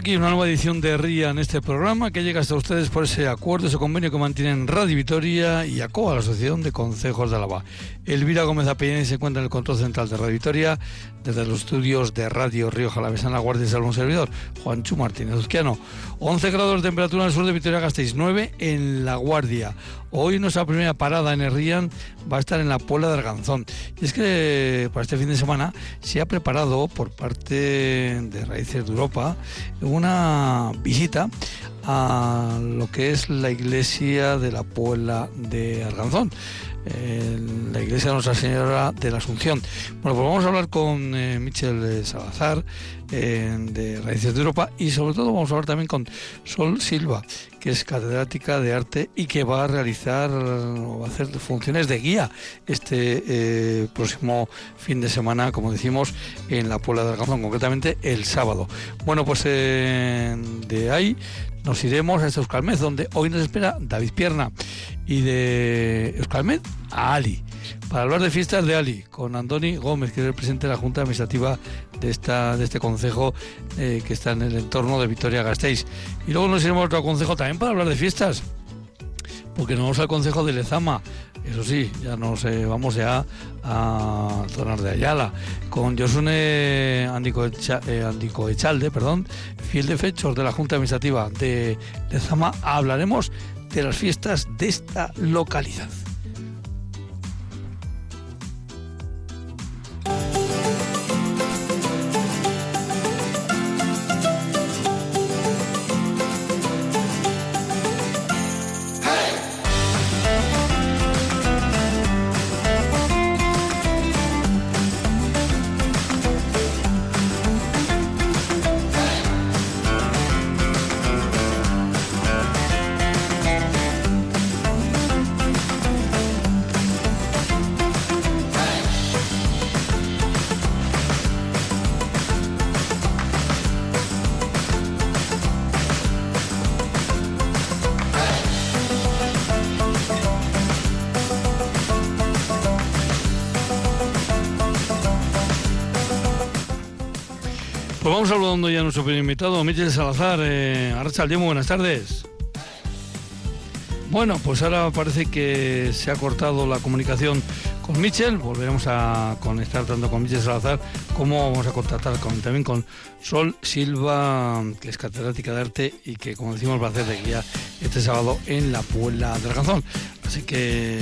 aquí una nueva edición de RIA en este programa que llega hasta ustedes por ese acuerdo, ese convenio que mantienen Radio Vitoria y ACOA, la Asociación de Consejos de Álava. Elvira Gómez Apellán se encuentra en el control central de Radio Vitoria, desde los estudios de Radio Río Jalavesana, Guardia de Salón Servidor, Juanchu Martínez Uzquiano. 11 grados de temperatura en el sur de Vitoria-Gasteiz, 9 en La Guardia. Hoy nuestra primera parada en el va a estar en la Puebla de Arganzón. Y es que para este fin de semana se ha preparado por parte de Raíces de Europa una visita a lo que es la iglesia de la Puebla de Arganzón la iglesia de Nuestra Señora de la Asunción. Bueno, pues vamos a hablar con eh, Michel Salazar eh, de Raíces de Europa y sobre todo vamos a hablar también con Sol Silva, que es catedrática de arte y que va a realizar o va a hacer funciones de guía este eh, próximo fin de semana, como decimos, en la Puebla de Arganzón, concretamente el sábado. Bueno, pues de ahí nos iremos a este Euskalmed, donde hoy nos espera David Pierna y de Euskalmed a Ali, para hablar de fiestas de Ali, con Andoni Gómez, que es el presidente de la Junta Administrativa de, esta, de este consejo eh, que está en el entorno de Vitoria-Gasteiz. Y luego nos iremos a otro consejo también para hablar de fiestas, porque nos vamos al consejo de Lezama, eso sí, ya nos vamos ya a zonas de Ayala, con Josune Andico, eh, perdón, fiel de fechos de la Junta Administrativa de Lezama, hablaremos de las fiestas de esta localidad. Saludando ya a nuestro primer invitado, Michel Salazar. Eh, Arrachaldeón, buenas tardes. Bueno, pues ahora parece que se ha cortado la comunicación con Michel. Volveremos a conectar tanto con Michel Salazar como vamos a contactar con, también con Sol Silva, que es catedrática de arte y que, como decimos, va a hacer de guía este sábado en la Puebla del Alcanzón. Así que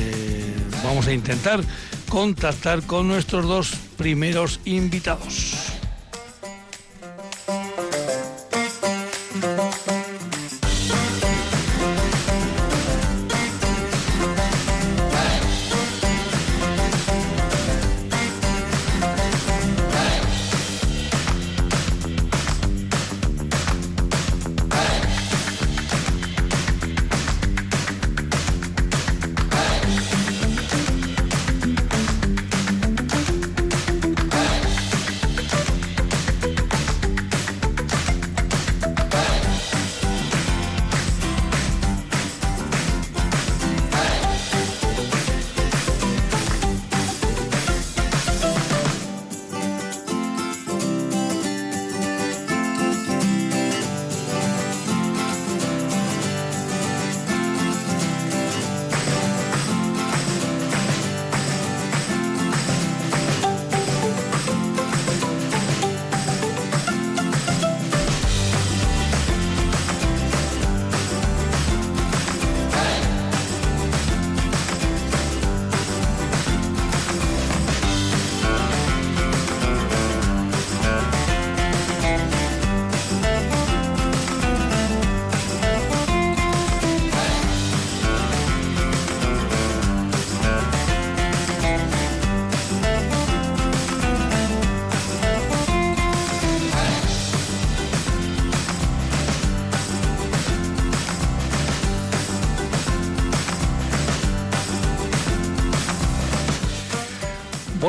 vamos a intentar contactar con nuestros dos primeros invitados.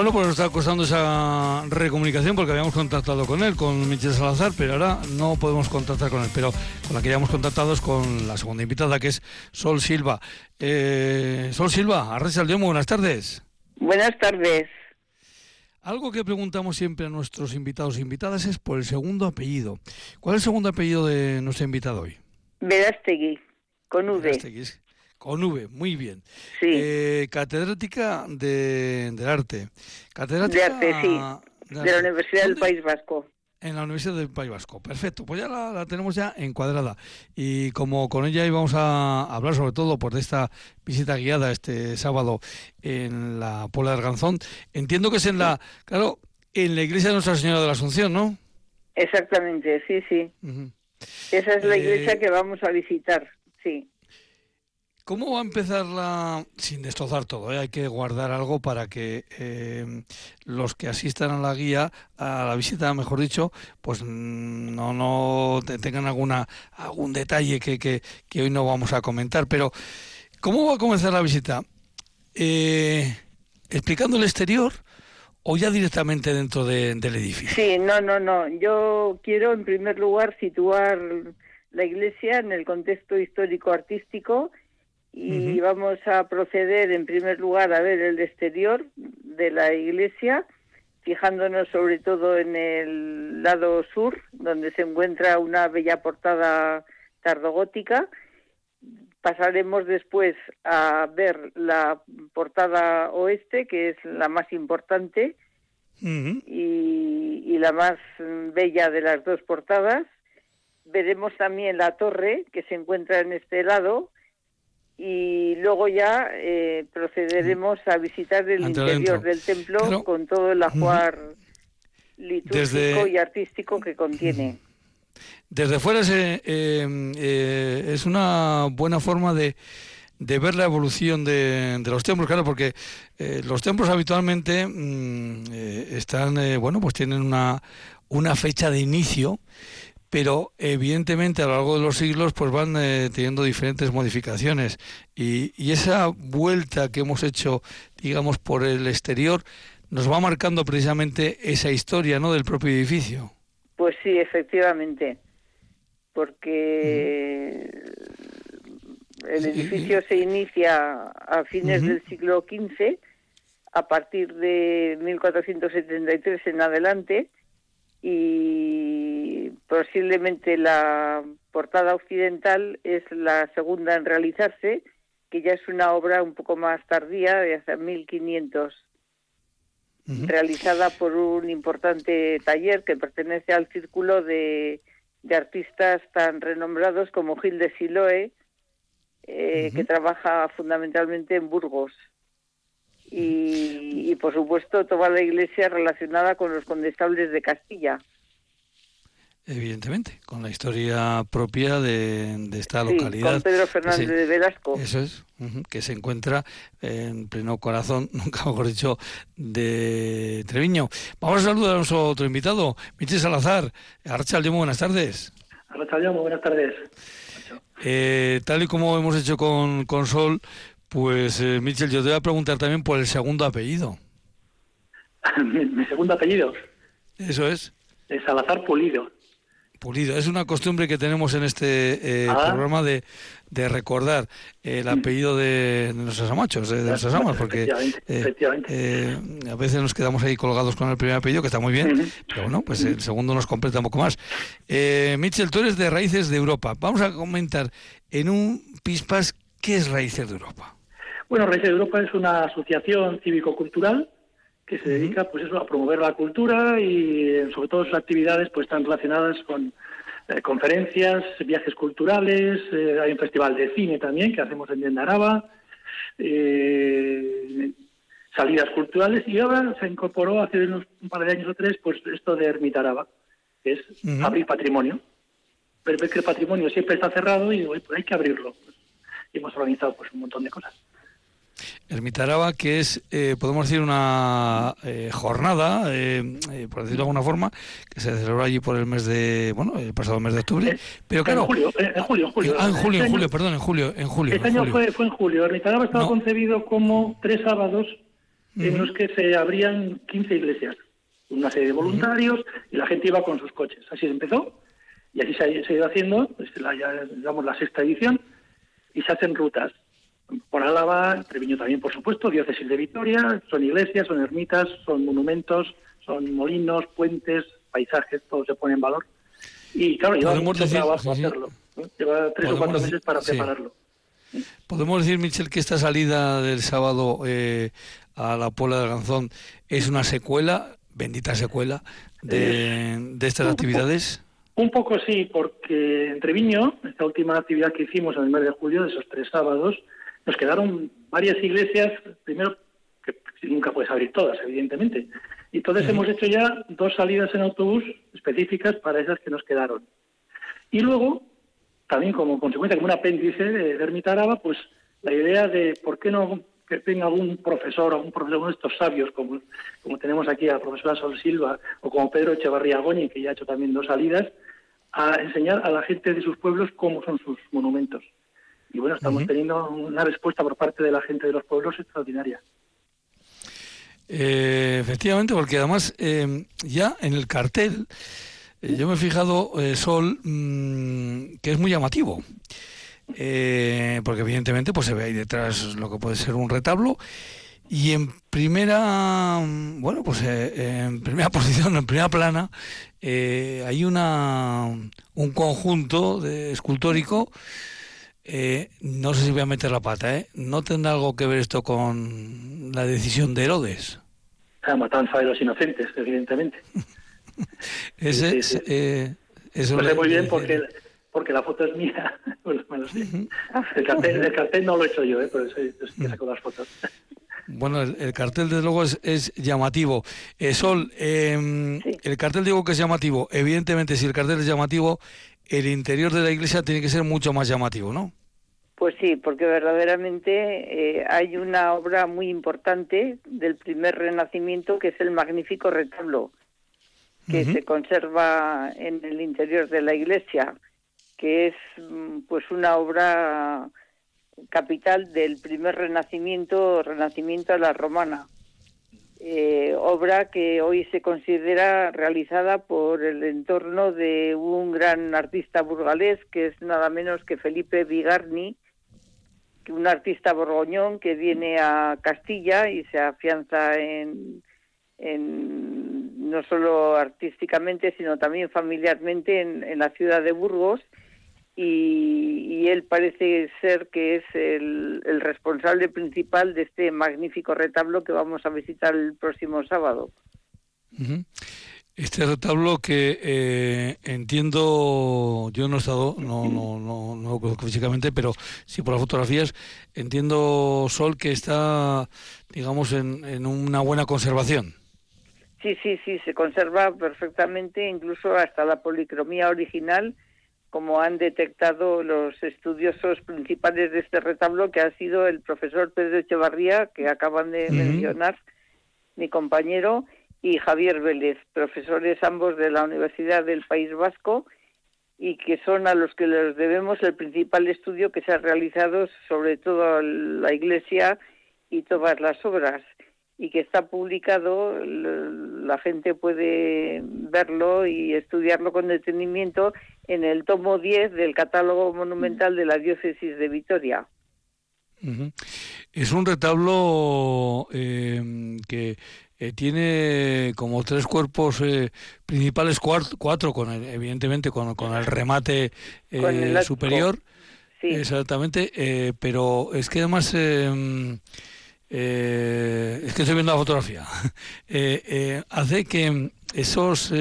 Bueno, pues nos está costando esa recomunicación porque habíamos contactado con él, con Michel Salazar, pero ahora no podemos contactar con él. Pero con la que habíamos contactado es con la segunda invitada, que es Sol Silva. Eh, Sol Silva, Arres muy buenas tardes. Buenas tardes. Algo que preguntamos siempre a nuestros invitados e invitadas es por el segundo apellido. ¿Cuál es el segundo apellido de nuestro invitado hoy? Verástegui, con V. Verástegui, con V, muy bien. Sí. Eh, catedrática de, del arte. Catedrática de arte, sí. De, la Universidad del País Vasco. En la Universidad del País Vasco. Perfecto, pues ya la, tenemos ya encuadrada. Y como con ella íbamos a hablar sobre todo por esta visita guiada este sábado en la Puebla de Arganzón, entiendo que es en la, claro, en la iglesia de Nuestra Señora de la Asunción, ¿no? Exactamente, sí, sí. Esa es la iglesia eh, que vamos a visitar, sí. ¿Cómo va a empezar la... sin destrozar todo, ¿eh? hay que guardar algo para que eh, los que asistan a la guía, a la visita, mejor dicho, pues no, no tengan alguna algún detalle que, que, hoy no vamos a comentar. Pero, ¿cómo va a comenzar la visita? Eh, ¿Explicando el exterior o ya directamente dentro del edificio? Sí, no, no, no. Yo quiero en primer lugar situar la iglesia en el contexto histórico-artístico y vamos a proceder en primer lugar a ver el exterior de la iglesia, fijándonos sobre todo en el lado sur, donde se encuentra una bella portada tardogótica. Pasaremos después a ver la portada oeste, que es la más importante y, y la más bella de las dos portadas. Veremos también la torre que se encuentra en este lado, y luego ya eh, procederemos a visitar el interior del templo con todo el ajuar litúrgico y artístico que contiene. Desde fuera eh, eh, es una buena forma de, de ver la evolución de, los templos, claro, porque los templos habitualmente mm, están, bueno, pues tienen una, una fecha de inicio pero evidentemente a lo largo de los siglos pues van eh, teniendo diferentes modificaciones. Y, esa vuelta que hemos hecho digamos por el exterior nos va marcando precisamente esa historia no del propio edificio. Pues sí efectivamente porque el edificio se inicia a fines del siglo XV a partir de 1473 en adelante y posiblemente la portada occidental es la segunda en realizarse, que ya es una obra un poco más tardía, de hace 1500, realizada por un importante taller que pertenece al círculo de, artistas tan renombrados como Gil de Siloe, eh, que trabaja fundamentalmente en Burgos. Y, por supuesto toda la iglesia relacionada con los condestables de Castilla. Evidentemente, con la historia propia de, esta localidad. Con Pedro Fernández de Velasco. Eso es, que se encuentra en pleno corazón, nunca mejor dicho, de Treviño. Vamos a saludar a nuestro otro invitado, Michel Salazar. Muy buenas tardes. Muy buenas tardes. Eh, tal y como hemos hecho con, con Sol, pues, eh, Michel, yo te voy a preguntar también por el segundo apellido. ¿Mi, segundo apellido? Eso es. Es Salazar Pulido. Pulido. Es una costumbre que tenemos en este eh, ah. programa de, de recordar el apellido de, nuestros amachos, de, nuestras amas, porque eh, a veces nos quedamos ahí colgados con el primer apellido, que está muy bien, pero bueno, pues el segundo nos completa un poco más. Eh, Michel, tú eres de Raíces de Europa. Vamos a comentar en un pispas qué es Raíces de Europa. Bueno, Raíces de Europa es una asociación cívico-cultural que se dedica pues eso, a promover la cultura y sobre todo sus actividades pues están relacionadas con eh, conferencias, viajes culturales, eh, hay un festival de cine también que hacemos en Yendaraba, eh, salidas culturales y ahora se incorporó hace unos un par de años o tres pues esto de Ermitaraba, que es abrir patrimonio. Pero ves que el patrimonio siempre está cerrado y pues hay que abrirlo. y hemos organizado pues un montón de cosas. Ermitaraba, que es, eh, podemos decir, una eh, jornada, eh, por decirlo de alguna forma, que se celebró allí por el mes de, bueno, el pasado mes de octubre. Pero claro. En julio, en julio, en julio. Ah, en julio, en este perdón, en julio. En julio este año Fue, fue en julio. Ermitaraba estaba concebido como tres sábados en los que se abrían 15 iglesias, una serie de voluntarios y la gente iba con sus coches. Así se empezó y así se ha, ido haciendo, pues la, ya, digamos, la sexta edición y se hacen rutas por Álava, Treviño también, por supuesto, diócesis de Vitoria, son iglesias, son ermitas, son monumentos, son molinos, puentes, paisajes, todo se pone en valor. Y claro, lleva mucho trabajo hacerlo. Lleva tres o cuatro meses para prepararlo. Podemos decir, Michel, que esta salida del sábado eh, a la Puebla de Ganzón es una secuela, bendita secuela, de, de estas actividades. Un poco sí, porque en Treviño, esta última actividad que hicimos en el mes de julio, de esos tres sábados, nos quedaron varias iglesias, primero que nunca puedes abrir todas, evidentemente. Y entonces hemos hecho ya dos salidas en autobús específicas para esas que nos quedaron. Y luego, también como consecuencia, como un apéndice de, Ermita Araba, pues la idea de por qué no que venga algún profesor, algún profesor, uno de estos sabios, como, como tenemos aquí a la profesora Sol Silva, o como Pedro Echevarría Goñi, que ya ha hecho también dos salidas, a enseñar a la gente de sus pueblos cómo son sus monumentos. Y bueno, estamos teniendo una respuesta por parte de la gente de los pueblos extraordinaria. Eh, efectivamente, porque además eh, ya en el cartel eh, yo me he fijado, Sol, mm, que es muy llamativo. porque evidentemente pues se ve ahí detrás lo que puede ser un retablo y en primera, bueno, pues eh, en primera posición, en primera plana, eh, hay una un conjunto de escultórico. Eh, no sé si voy a meter la pata, ¿eh? ¿No tendrá algo que ver esto con la decisión de Herodes? La matanza de los inocentes, evidentemente. Ese, eso lo sé muy bien porque porque la foto es mía. el, cartel, no lo he hecho yo, ¿eh? por eso, yo saco las fotos. Bueno, el, cartel desde luego es, llamativo. Eh, Sol, em, el cartel digo que es llamativo. Evidentemente, si el cartel es llamativo, el interior de la iglesia tiene que ser mucho más llamativo, ¿no? Pues sí, porque verdaderamente eh, hay una obra muy importante del primer renacimiento que es el magnífico retablo que se conserva en el interior de la iglesia, que es mm, pues una obra capital del primer renacimiento, renacimiento a la romana. Eh, obra que hoy se considera realizada por el entorno de un gran artista burgalés que es nada menos que Felipe Vigarni, un artista borgoñón que viene a Castilla y se afianza en no solo artísticamente sino también familiarmente en la ciudad de Burgos y, él parece ser que es el, responsable principal de este magnífico retablo que vamos a visitar el próximo sábado. Este retablo que eh, entiendo, yo no he estado, no, no, no, no, lo conozco físicamente, pero sí por las fotografías, entiendo, Sol, que está, digamos, en, en una buena conservación. Sí, sí, sí, se conserva perfectamente, incluso hasta la policromía original como han detectado los estudiosos principales de este retablo, que ha sido el profesor Pedro Echevarría, que acaban de mencionar, mi compañero, y Javier Vélez, profesores ambos de la Universidad del País Vasco, y que son a los que les debemos el principal estudio que se ha realizado sobre toda la Iglesia y todas las obras y que está publicado, la gente puede verlo y estudiarlo con detenimiento en el tomo 10 del catálogo monumental de la diócesis de Vitoria. Es un retablo eh, que eh, tiene como tres cuerpos eh, principales, cuatro, con evidentemente con, con, el remate superior. Sí. Exactamente, pero es que además es que estoy viendo la fotografía, hace que esos,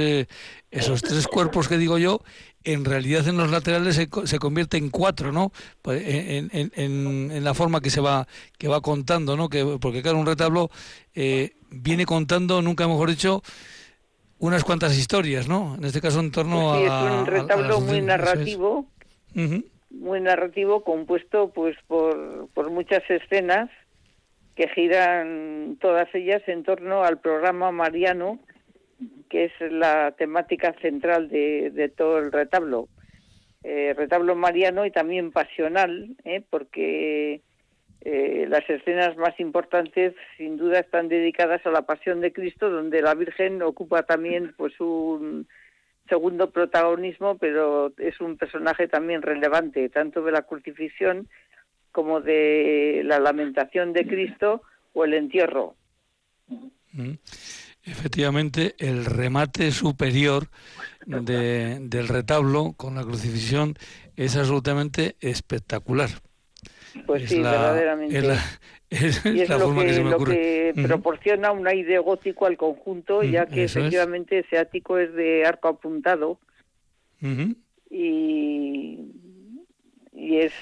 esos tres cuerpos que digo yo, en realidad en los laterales se, se convierte en cuatro, ¿no? Pues, en, en, la forma que se va que va contando, ¿no? Que, porque claro, un retablo viene contando, nunca mejor dicho, unas cuantas historias, ¿no? En este caso en torno pues sí, a... es un retablo muy narrativo, muy narrativo, compuesto pues por, por muchas escenas que giran todas ellas en torno al programa mariano, que es la temática central de, todo el retablo. Eh, retablo mariano y también pasional, ¿eh? porque eh, las escenas más importantes sin duda están dedicadas a la pasión de Cristo, donde la Virgen ocupa también pues un segundo protagonismo, pero es un personaje también relevante, tanto de la crucifixión como de la lamentación de Cristo o el entierro. Efectivamente, el remate superior del retablo con la crucifixión es absolutamente espectacular. Pues sí, verdaderamente. Es y es lo que, proporciona un aire gótico al conjunto, ya que efectivamente ese ático es de arco apuntado. Y y es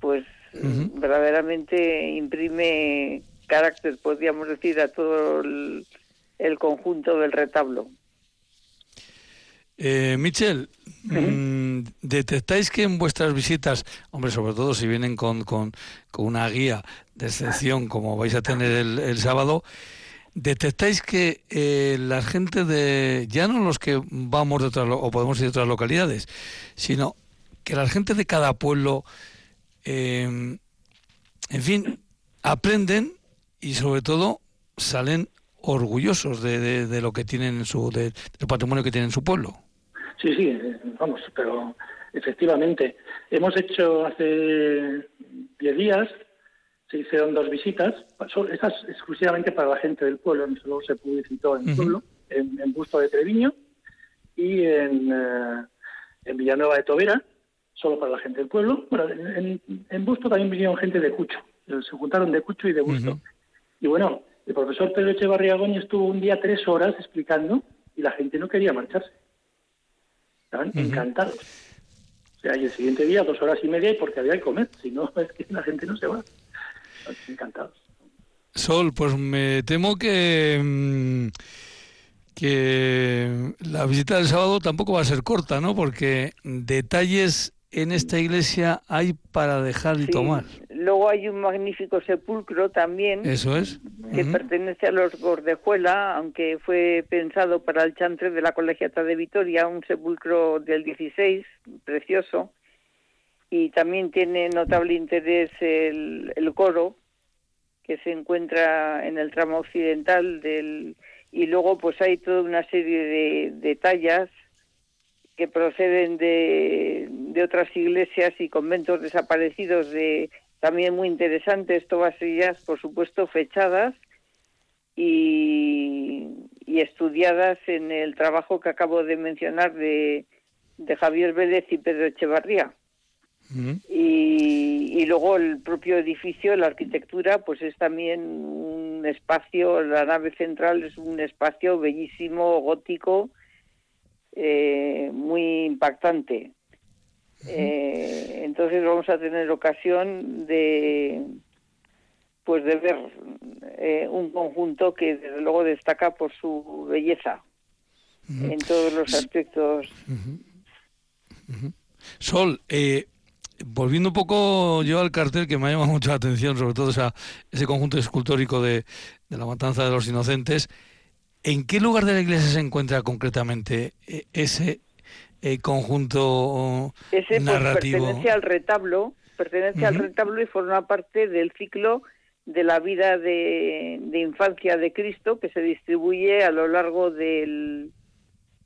pues verdaderamente imprime carácter podríamos decir a todo el, conjunto del retablo. Eh, Michel, mm, ¿detectáis que en vuestras visitas, hombre, sobre todo si vienen con, con, una guía de excepción como vais a tener el, sábado, detectáis que eh, la gente de, ya no los que vamos de otras, o podemos ir de otras localidades, sino que la gente de cada pueblo, eh, en fin, aprenden y sobre todo salen orgullosos de, de, lo que tienen en su, de, del patrimonio que tienen en su pueblo. Sí, sí, eh, vamos, pero efectivamente. Hemos hecho hace 10 días, se hicieron dos visitas, estas exclusivamente para la gente del pueblo, solo se publicitó en el pueblo, en, Busto de Treviño y en, eh, en Villanueva de Tobera, solo para la gente del pueblo. Bueno, en, Busto también vinieron gente de Cucho, se juntaron de Cucho y de Busto. Y bueno, el profesor Pedro Echevarría Góñez estuvo un día tres horas explicando y la gente no quería marcharse. Estaban encantados. O sea, y el siguiente día dos horas y media y porque había que comer, si no es que la gente no se va. Encantados. Sol, pues me temo que... Mm, que la visita del sábado tampoco va a ser corta, ¿no? Porque detalles en esta iglesia hay para dejar y tomar. Luego hay un magnífico sepulcro también. Eso es. Que pertenece a los Gordejuela, aunque fue pensado para el chantre de la Colegiata de Vitoria, un sepulcro del 16, precioso. Y también tiene notable interés el, el coro, que se encuentra en el tramo occidental del. Y luego, pues hay toda una serie de, de tallas que proceden de, de otras iglesias y conventos desaparecidos de también muy interesantes, todas ellas por supuesto fechadas y, y estudiadas en el trabajo que acabo de mencionar de, de Javier Vélez y Pedro Echevarría. y, y, luego el propio edificio, la arquitectura, pues es también un espacio, la nave central es un espacio bellísimo, gótico, eh, muy impactante. Eh, entonces vamos a tener ocasión de pues de ver eh, un conjunto que desde luego destaca por su belleza en todos los aspectos. Sol, volviendo un poco yo al cartel que me ha llamado mucho la atención, sobre todo esa, ese conjunto escultórico de, de la matanza de los inocentes, ¿En qué lugar de la iglesia se encuentra concretamente eh, ese eh, conjunto ese, pues, narrativo? pertenece al retablo, pertenece al retablo y forma parte del ciclo de la vida de, infancia de Cristo que se distribuye a lo largo del,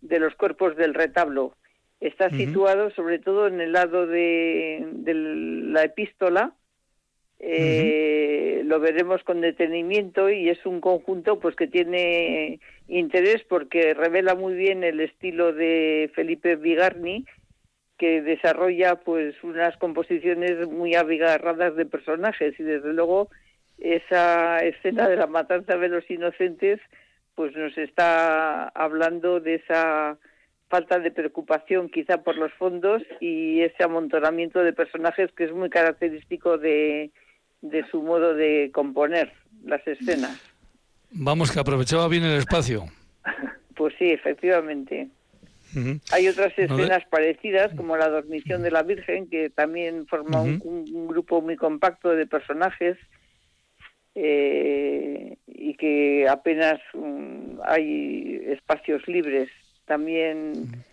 de los cuerpos del retablo. Está situado sobre todo en el lado de, de la epístola, eh, lo veremos con detenimiento y es un conjunto pues que tiene interés porque revela muy bien el estilo de Felipe Vigarni que desarrolla pues unas composiciones muy abigarradas de personajes y desde luego esa escena de la matanza de los inocentes pues nos está hablando de esa falta de preocupación quizá por los fondos y ese amontonamiento de personajes que es muy característico de, de su modo de componer las escenas. Vamos, que aprovechaba bien el espacio. Pues sí, efectivamente. Hay otras escenas parecidas, como la dormición de la Virgen, que también forma un, grupo muy compacto de personajes eh, y que apenas mm, hay espacios libres. También,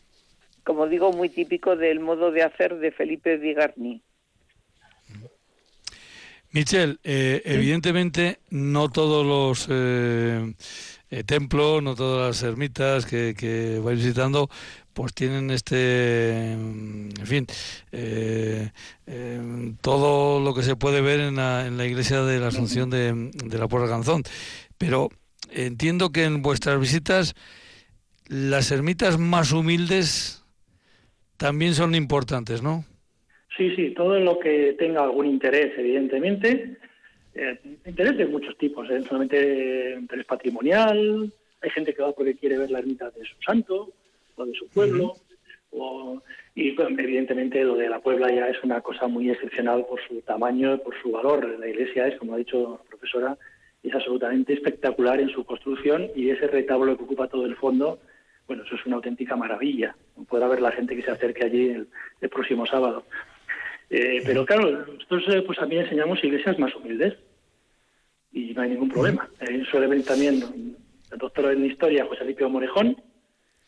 como digo, muy típico del modo de hacer de Felipe Vigarni. Michel, eh, evidentemente no todos los eh, eh, templos, no todas las ermitas que, que vais visitando, pues tienen este, en fin, todo lo que se puede ver en la, en la iglesia de la Asunción de, de la Puerta Canzón. Pero entiendo que en vuestras visitas las ermitas más humildes también son importantes, ¿no? Sí, sí, todo lo que tenga algún interés, evidentemente. Eh, interés de muchos tipos, ¿eh? solamente interés patrimonial. Hay gente que va porque quiere ver la ermita de su santo o de su pueblo. o, y evidentemente lo de la Puebla ya es una cosa muy excepcional por su tamaño, por su valor. La iglesia es, como ha dicho la profesora, es absolutamente espectacular en su construcción y ese retablo que ocupa todo el fondo, bueno, eso es una auténtica maravilla. Podrá ver la gente que se acerque allí el próximo sábado. Eh, pero claro, nosotros eh, pues también enseñamos iglesias más humildes y no hay ningún problema. Eh, suele venir también el doctor en historia, José Alipio Morejón,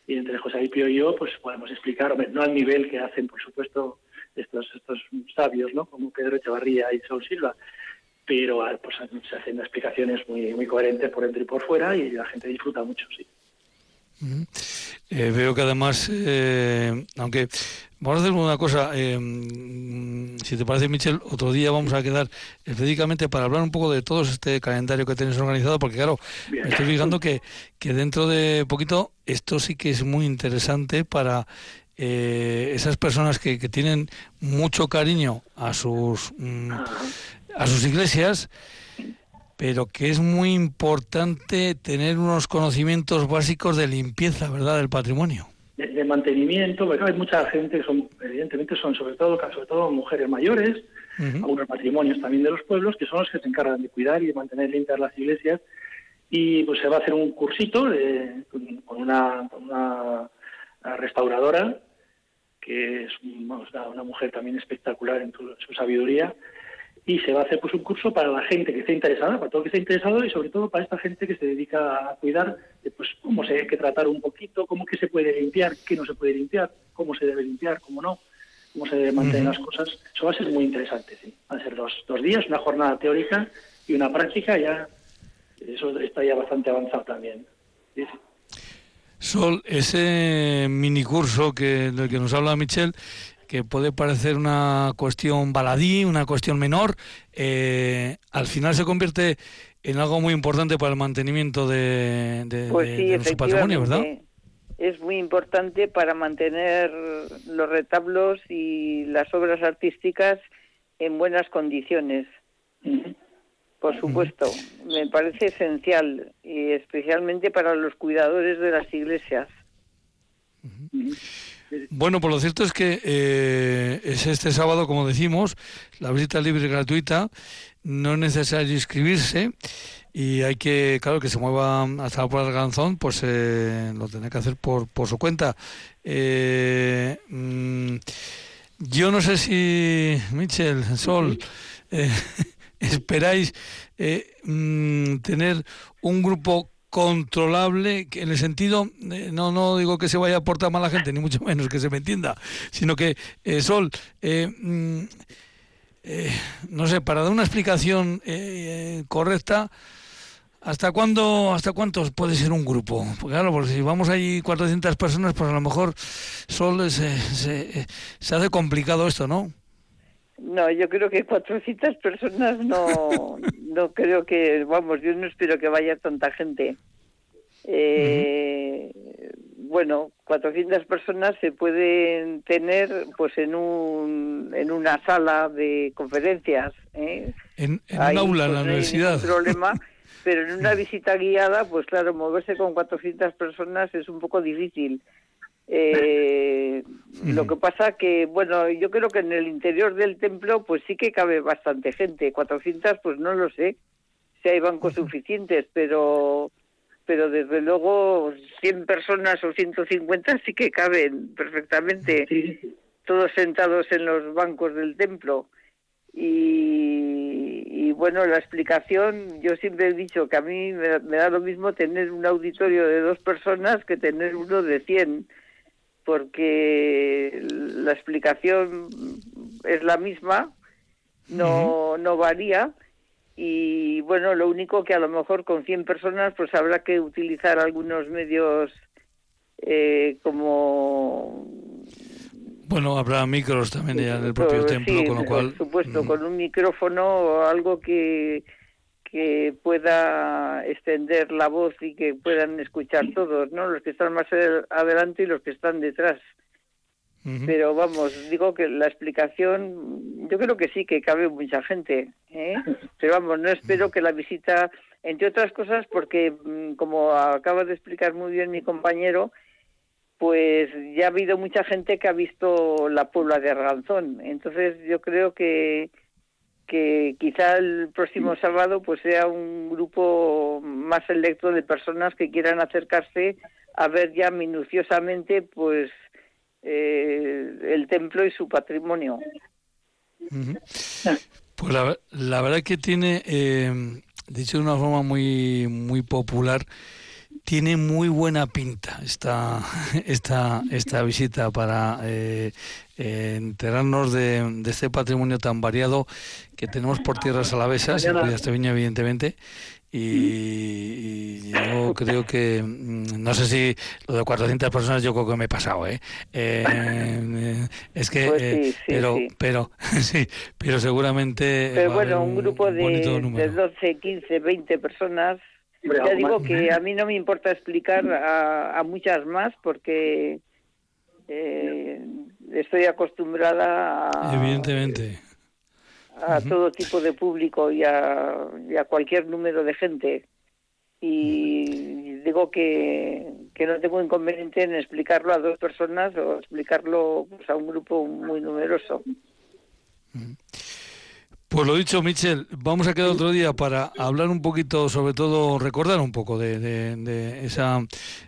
y entre José Alipio y yo pues podemos explicar, no al nivel que hacen, por supuesto, estos, estos sabios, ¿no? como Pedro Echevarría y Saúl Silva, pero ah, pues, se hacen explicaciones muy, muy coherentes por dentro y por fuera y la gente disfruta mucho, sí. Eh, veo que además, eh, aunque vamos a hacer una cosa, eh, si te parece, Michel, otro día vamos a quedar específicamente para hablar un poco de todo este calendario que tenéis organizado, porque claro, estoy fijando que, que dentro de poquito esto sí que es muy interesante para esas personas que, que, tienen mucho cariño a sus, mm, a sus iglesias pero que es muy importante tener unos conocimientos básicos de limpieza, ¿verdad?, del patrimonio. De, mantenimiento, porque hay mucha gente que son, evidentemente, son sobre todo, sobre todo mujeres mayores, algunos matrimonios también de los pueblos, que son los que se encargan de cuidar y de mantener limpias las iglesias. Y pues se va a hacer un cursito con, una, restauradora, que es una mujer también espectacular en su sabiduría, y se va a hacer pues un curso para la gente que esté interesada, para todo el que esté interesado y sobre todo para esta gente que se dedica a cuidar de pues cómo se hay que tratar un poquito, cómo que se puede limpiar, qué no se puede limpiar, cómo se debe limpiar, cómo no, cómo se deben mantener las cosas. Eso va a ser muy interesante, sí. Van a ser dos, dos días, una jornada teórica y una práctica, ya eso está ya bastante avanzado también. Sol, ese mini curso que, del que nos habla Michelle, que puede parecer una cuestión baladí, una cuestión menor, eh, al final se convierte en algo muy importante para el mantenimiento de, de, pues patrimonio, ¿verdad? Es muy importante para mantener los retablos y las obras artísticas en buenas condiciones. Por supuesto, me parece esencial y especialmente para los cuidadores de las iglesias. Bueno, pues lo cierto es que eh, es este sábado, como decimos, la visita libre y gratuita. No es necesario inscribirse y hay que, claro, que se mueva hasta la Puerta del Ganzón, pues eh, lo tiene que hacer por, por su cuenta. Eh, mm, yo no sé si, Michel, Sol, esperáis mm, tener un grupo controlable en el sentido no no digo que se vaya a portar mal la gente ni mucho menos que se me entienda sino que eh, Sol eh, mm, eh, no sé para dar una explicación correcta hasta cuándo hasta cuántos puede ser un grupo porque claro porque si vamos ahí 400 personas pues a lo mejor Sol se, se, se hace complicado esto no no, yo creo que 400 personas no, no creo que, vamos, yo no espero que vaya tanta gente. Eh, Bueno, 400 personas se pueden tener pues en un en una sala de conferencias. ¿eh? En, un aula en la pues, universidad. problema, pero en una visita guiada, pues claro, moverse con 400 personas es un poco difícil. Eh, lo que pasa que, bueno, yo creo que en el interior del templo pues sí que cabe bastante gente. 400 pues no lo sé si hay bancos suficientes, pero pero desde luego 100 personas o 150 sí que caben perfectamente, todos sentados en los bancos del templo. Y, y, bueno, la explicación, yo siempre he dicho que a mí me, me, da lo mismo tener un auditorio de dos personas que tener uno de 100 porque la explicación es la misma no, no varía. Y bueno, lo único que a lo mejor con 100 personas pues habrá que utilizar algunos medios eh, como bueno, habrá micros también en el propio templo, con lo cual... Por supuesto, con un micrófono o algo que, que pueda extender la voz y que puedan escuchar todos, ¿no? Los que están más adelante y los que están detrás. Pero vamos, digo que la explicación, yo creo que sí, que cabe mucha gente, ¿eh? Pero vamos, no espero que la visita, entre otras cosas, porque mm, como acaba de explicar muy bien mi compañero, pues ya ha habido mucha gente que ha visto la Puebla de Arganzón. Entonces yo creo que, que quizá el próximo sábado pues sea un grupo más selecto de personas que quieran acercarse a ver ya minuciosamente pues eh, el templo y su patrimonio. Pues la, la, verdad que tiene, eh, dicho de una forma muy, muy popular, tiene muy buena pinta esta, esta, esta visita para eh, eh, enterarnos de, este patrimonio tan variado que tenemos por tierras alavesas, y este viña evidentemente, y, yo creo que mm, no sé si lo de 400 personas yo creo que me he pasado eh, eh es que pues pero pero sí pero seguramente pero bueno un, grupo de, de 12 15 20 personas ya digo que a mí no me importa explicar a, muchas más porque eh, estoy acostumbrada a, evidentemente. a todo tipo de público y a, cualquier número de gente. Y digo que, que no tengo inconveniente en explicarlo a dos personas o explicarlo pues, a un grupo muy numeroso. Pues lo dicho, Michel, vamos a quedar otro día para hablar un poquito, sobre todo recordar un poco de, esa,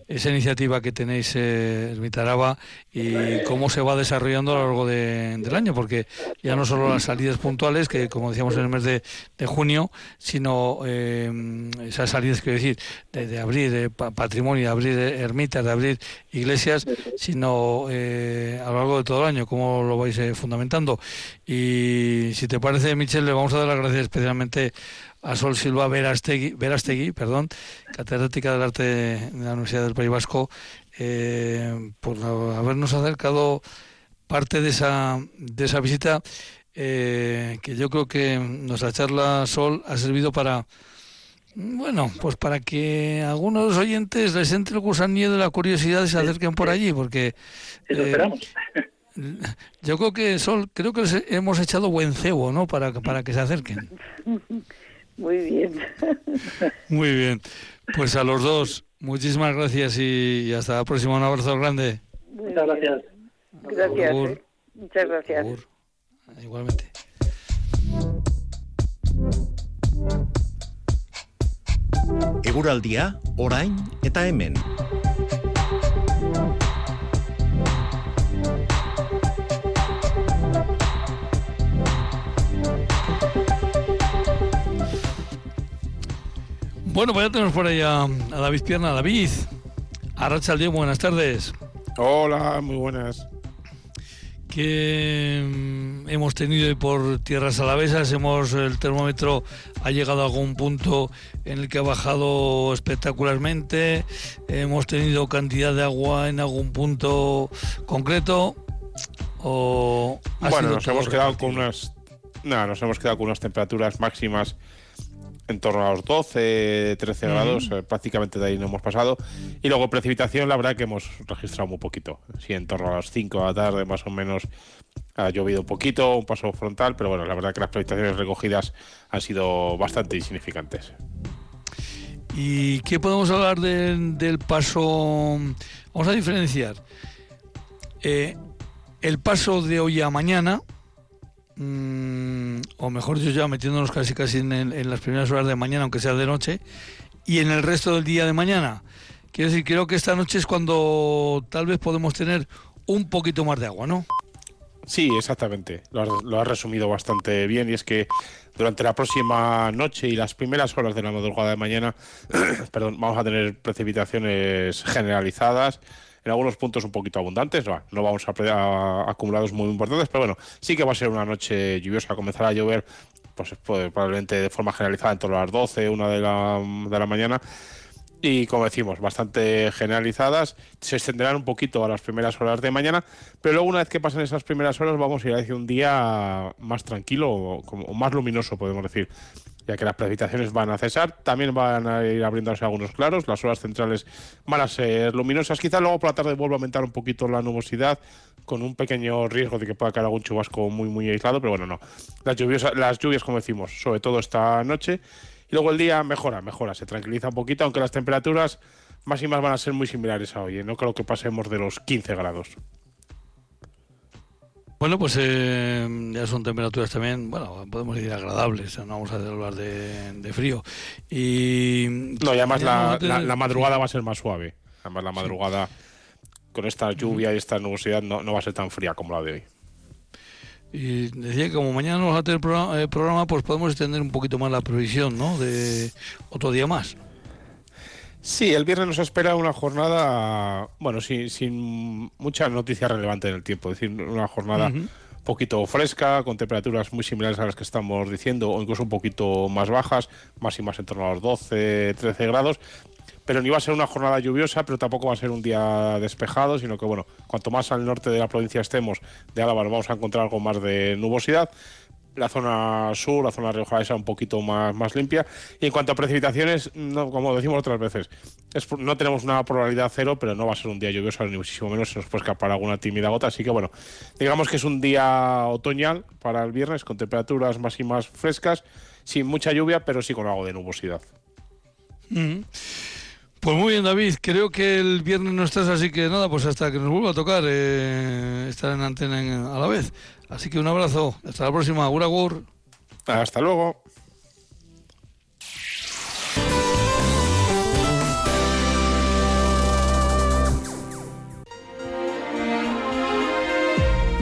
esa iniciativa que tenéis, eh, Ermitaraba, y cómo se va desarrollando a lo largo del año, porque ya no solo las salidas puntuales, que como decíamos en el mes de, junio, sino eh, esas salidas, quiero decir, de, abrir eh, patrimonio, de abrir ermitas, de abrir iglesias, sino eh, a lo largo de todo el año, cómo lo vais fundamentando. Y si te parece, Michel, le vamos a dar las gracias especialmente a Sol Silva Verastegui, Verastegui perdón, catedrática del arte de la Universidad del País Vasco, eh, por habernos acercado parte de esa, de esa visita, eh, que yo creo que nuestra charla Sol ha servido para, bueno, pues para que algunos oyentes les entre el gusanillo de la curiosidad y se acerquen por allí, porque... Eso esperamos. Yo creo que Sol, creo que hemos echado buen cebo, ¿no? Para, para que se acerquen. Muy bien. Muy bien. Pues a los dos, muchísimas gracias y, hasta la próxima. Un abrazo grande. Muchas gracias. Gracias. Eh. Muchas gracias. Igualmente. Eguraldia, orain eta hemen. Bueno, pues ya tenemos por ahí a, David Pierna. David, Arracha buenas tardes. Hola, muy buenas. Que mm, hemos tenido por tierras alavesas, hemos el termómetro ha llegado a algún punto en el que ha bajado espectacularmente, hemos tenido cantidad de agua en algún punto concreto o bueno, nos hemos quedado con unas no, nos hemos quedado con unas temperaturas máximas en torno a los 12, 13 grados, eh, prácticamente de ahí no hemos pasado. Y luego precipitación, la verdad que hemos registrado muy poquito. Sí, en torno a las 5 de la tarde más o menos ha llovido un poquito, un paso frontal, pero bueno, la verdad que las precipitaciones recogidas han sido bastante insignificantes. ¿Y qué podemos hablar del paso? Vamos a diferenciar. Eh, el paso de hoy a mañana, Mm, o mejor dicho ya metiéndonos casi casi en, las primeras horas de mañana, aunque sea de noche, y en el resto del día de mañana. Quiero decir, creo que esta noche es cuando tal vez podemos tener un poquito más de agua, ¿no? Sí, exactamente. Lo has, lo has, resumido bastante bien y es que durante la próxima noche y las primeras horas de la madrugada de mañana, perdón, vamos a tener precipitaciones generalizadas en algunos puntos un poquito abundantes, no, no vamos a, a, acumulados muy importantes, pero bueno, sí que va a ser una noche lluviosa, comenzará a llover pues, pues, probablemente de forma generalizada en torno a las 12, una de la, de la mañana y como decimos, bastante generalizadas. Se extenderán un poquito a las primeras horas de mañana, pero luego una vez que pasen esas primeras horas vamos a ir hacia un día más tranquilo o, más luminoso, podemos decir, ya que las precipitaciones van a cesar, también van a ir abriéndose algunos claros, las horas centrales van a ser luminosas, quizá luego por la tarde vuelva a aumentar un poquito la nubosidad con un pequeño riesgo de que pueda caer algún chubasco muy muy aislado, pero bueno, no. Las lluvias, las lluvias como decimos, sobre todo esta noche y luego el día mejora, mejora, se tranquiliza un poquito, aunque las temperaturas máximas van a ser muy similares a hoy. ¿eh? No creo que pasemos de los 15 grados. Bueno, pues eh, ya son temperaturas también, bueno, podemos decir agradables, no vamos a hablar de, frío. Y, no, y además la, madrugada va a ser más suave. Además la madrugada con esta lluvia y esta nubosidad no, no va a ser tan fría como la de hoy. Y decía que como mañana no vamos a tener programa, eh, programa, pues podemos extender un poquito más la previsión, ¿no? De otro día más. Sí, el viernes nos espera una jornada, bueno, sin, sin mucha noticia relevante en el tiempo, es decir, una jornada un poquito fresca, con temperaturas muy similares a las que estamos diciendo, o incluso un poquito más bajas, máximas en torno a los 12, 13 grados, pero ni va a ser una jornada lluviosa, pero tampoco va a ser un día despejado, sino que, bueno, cuanto más al norte de la provincia estemos de Álava, vamos a encontrar algo más de nubosidad. La zona sur, la zona rioja un poquito más, más limpia. Y en cuanto a precipitaciones, no, como decimos otras veces, no tenemos una probabilidad cero, pero no va a ser un día lluvioso, ni muchísimo menos se nos puede escapar alguna tímida gota. Así que bueno, digamos que es un día otoñal para el viernes, con temperaturas máximas frescas, sin mucha lluvia, pero sí con algo de nubosidad. Pues muy bien, David. Creo que el viernes no estás, así que nada, pues hasta que nos vuelva a tocar eh, estar en antena a la vez. Así que un abrazo. Hasta la próxima. Uragur. Hasta luego.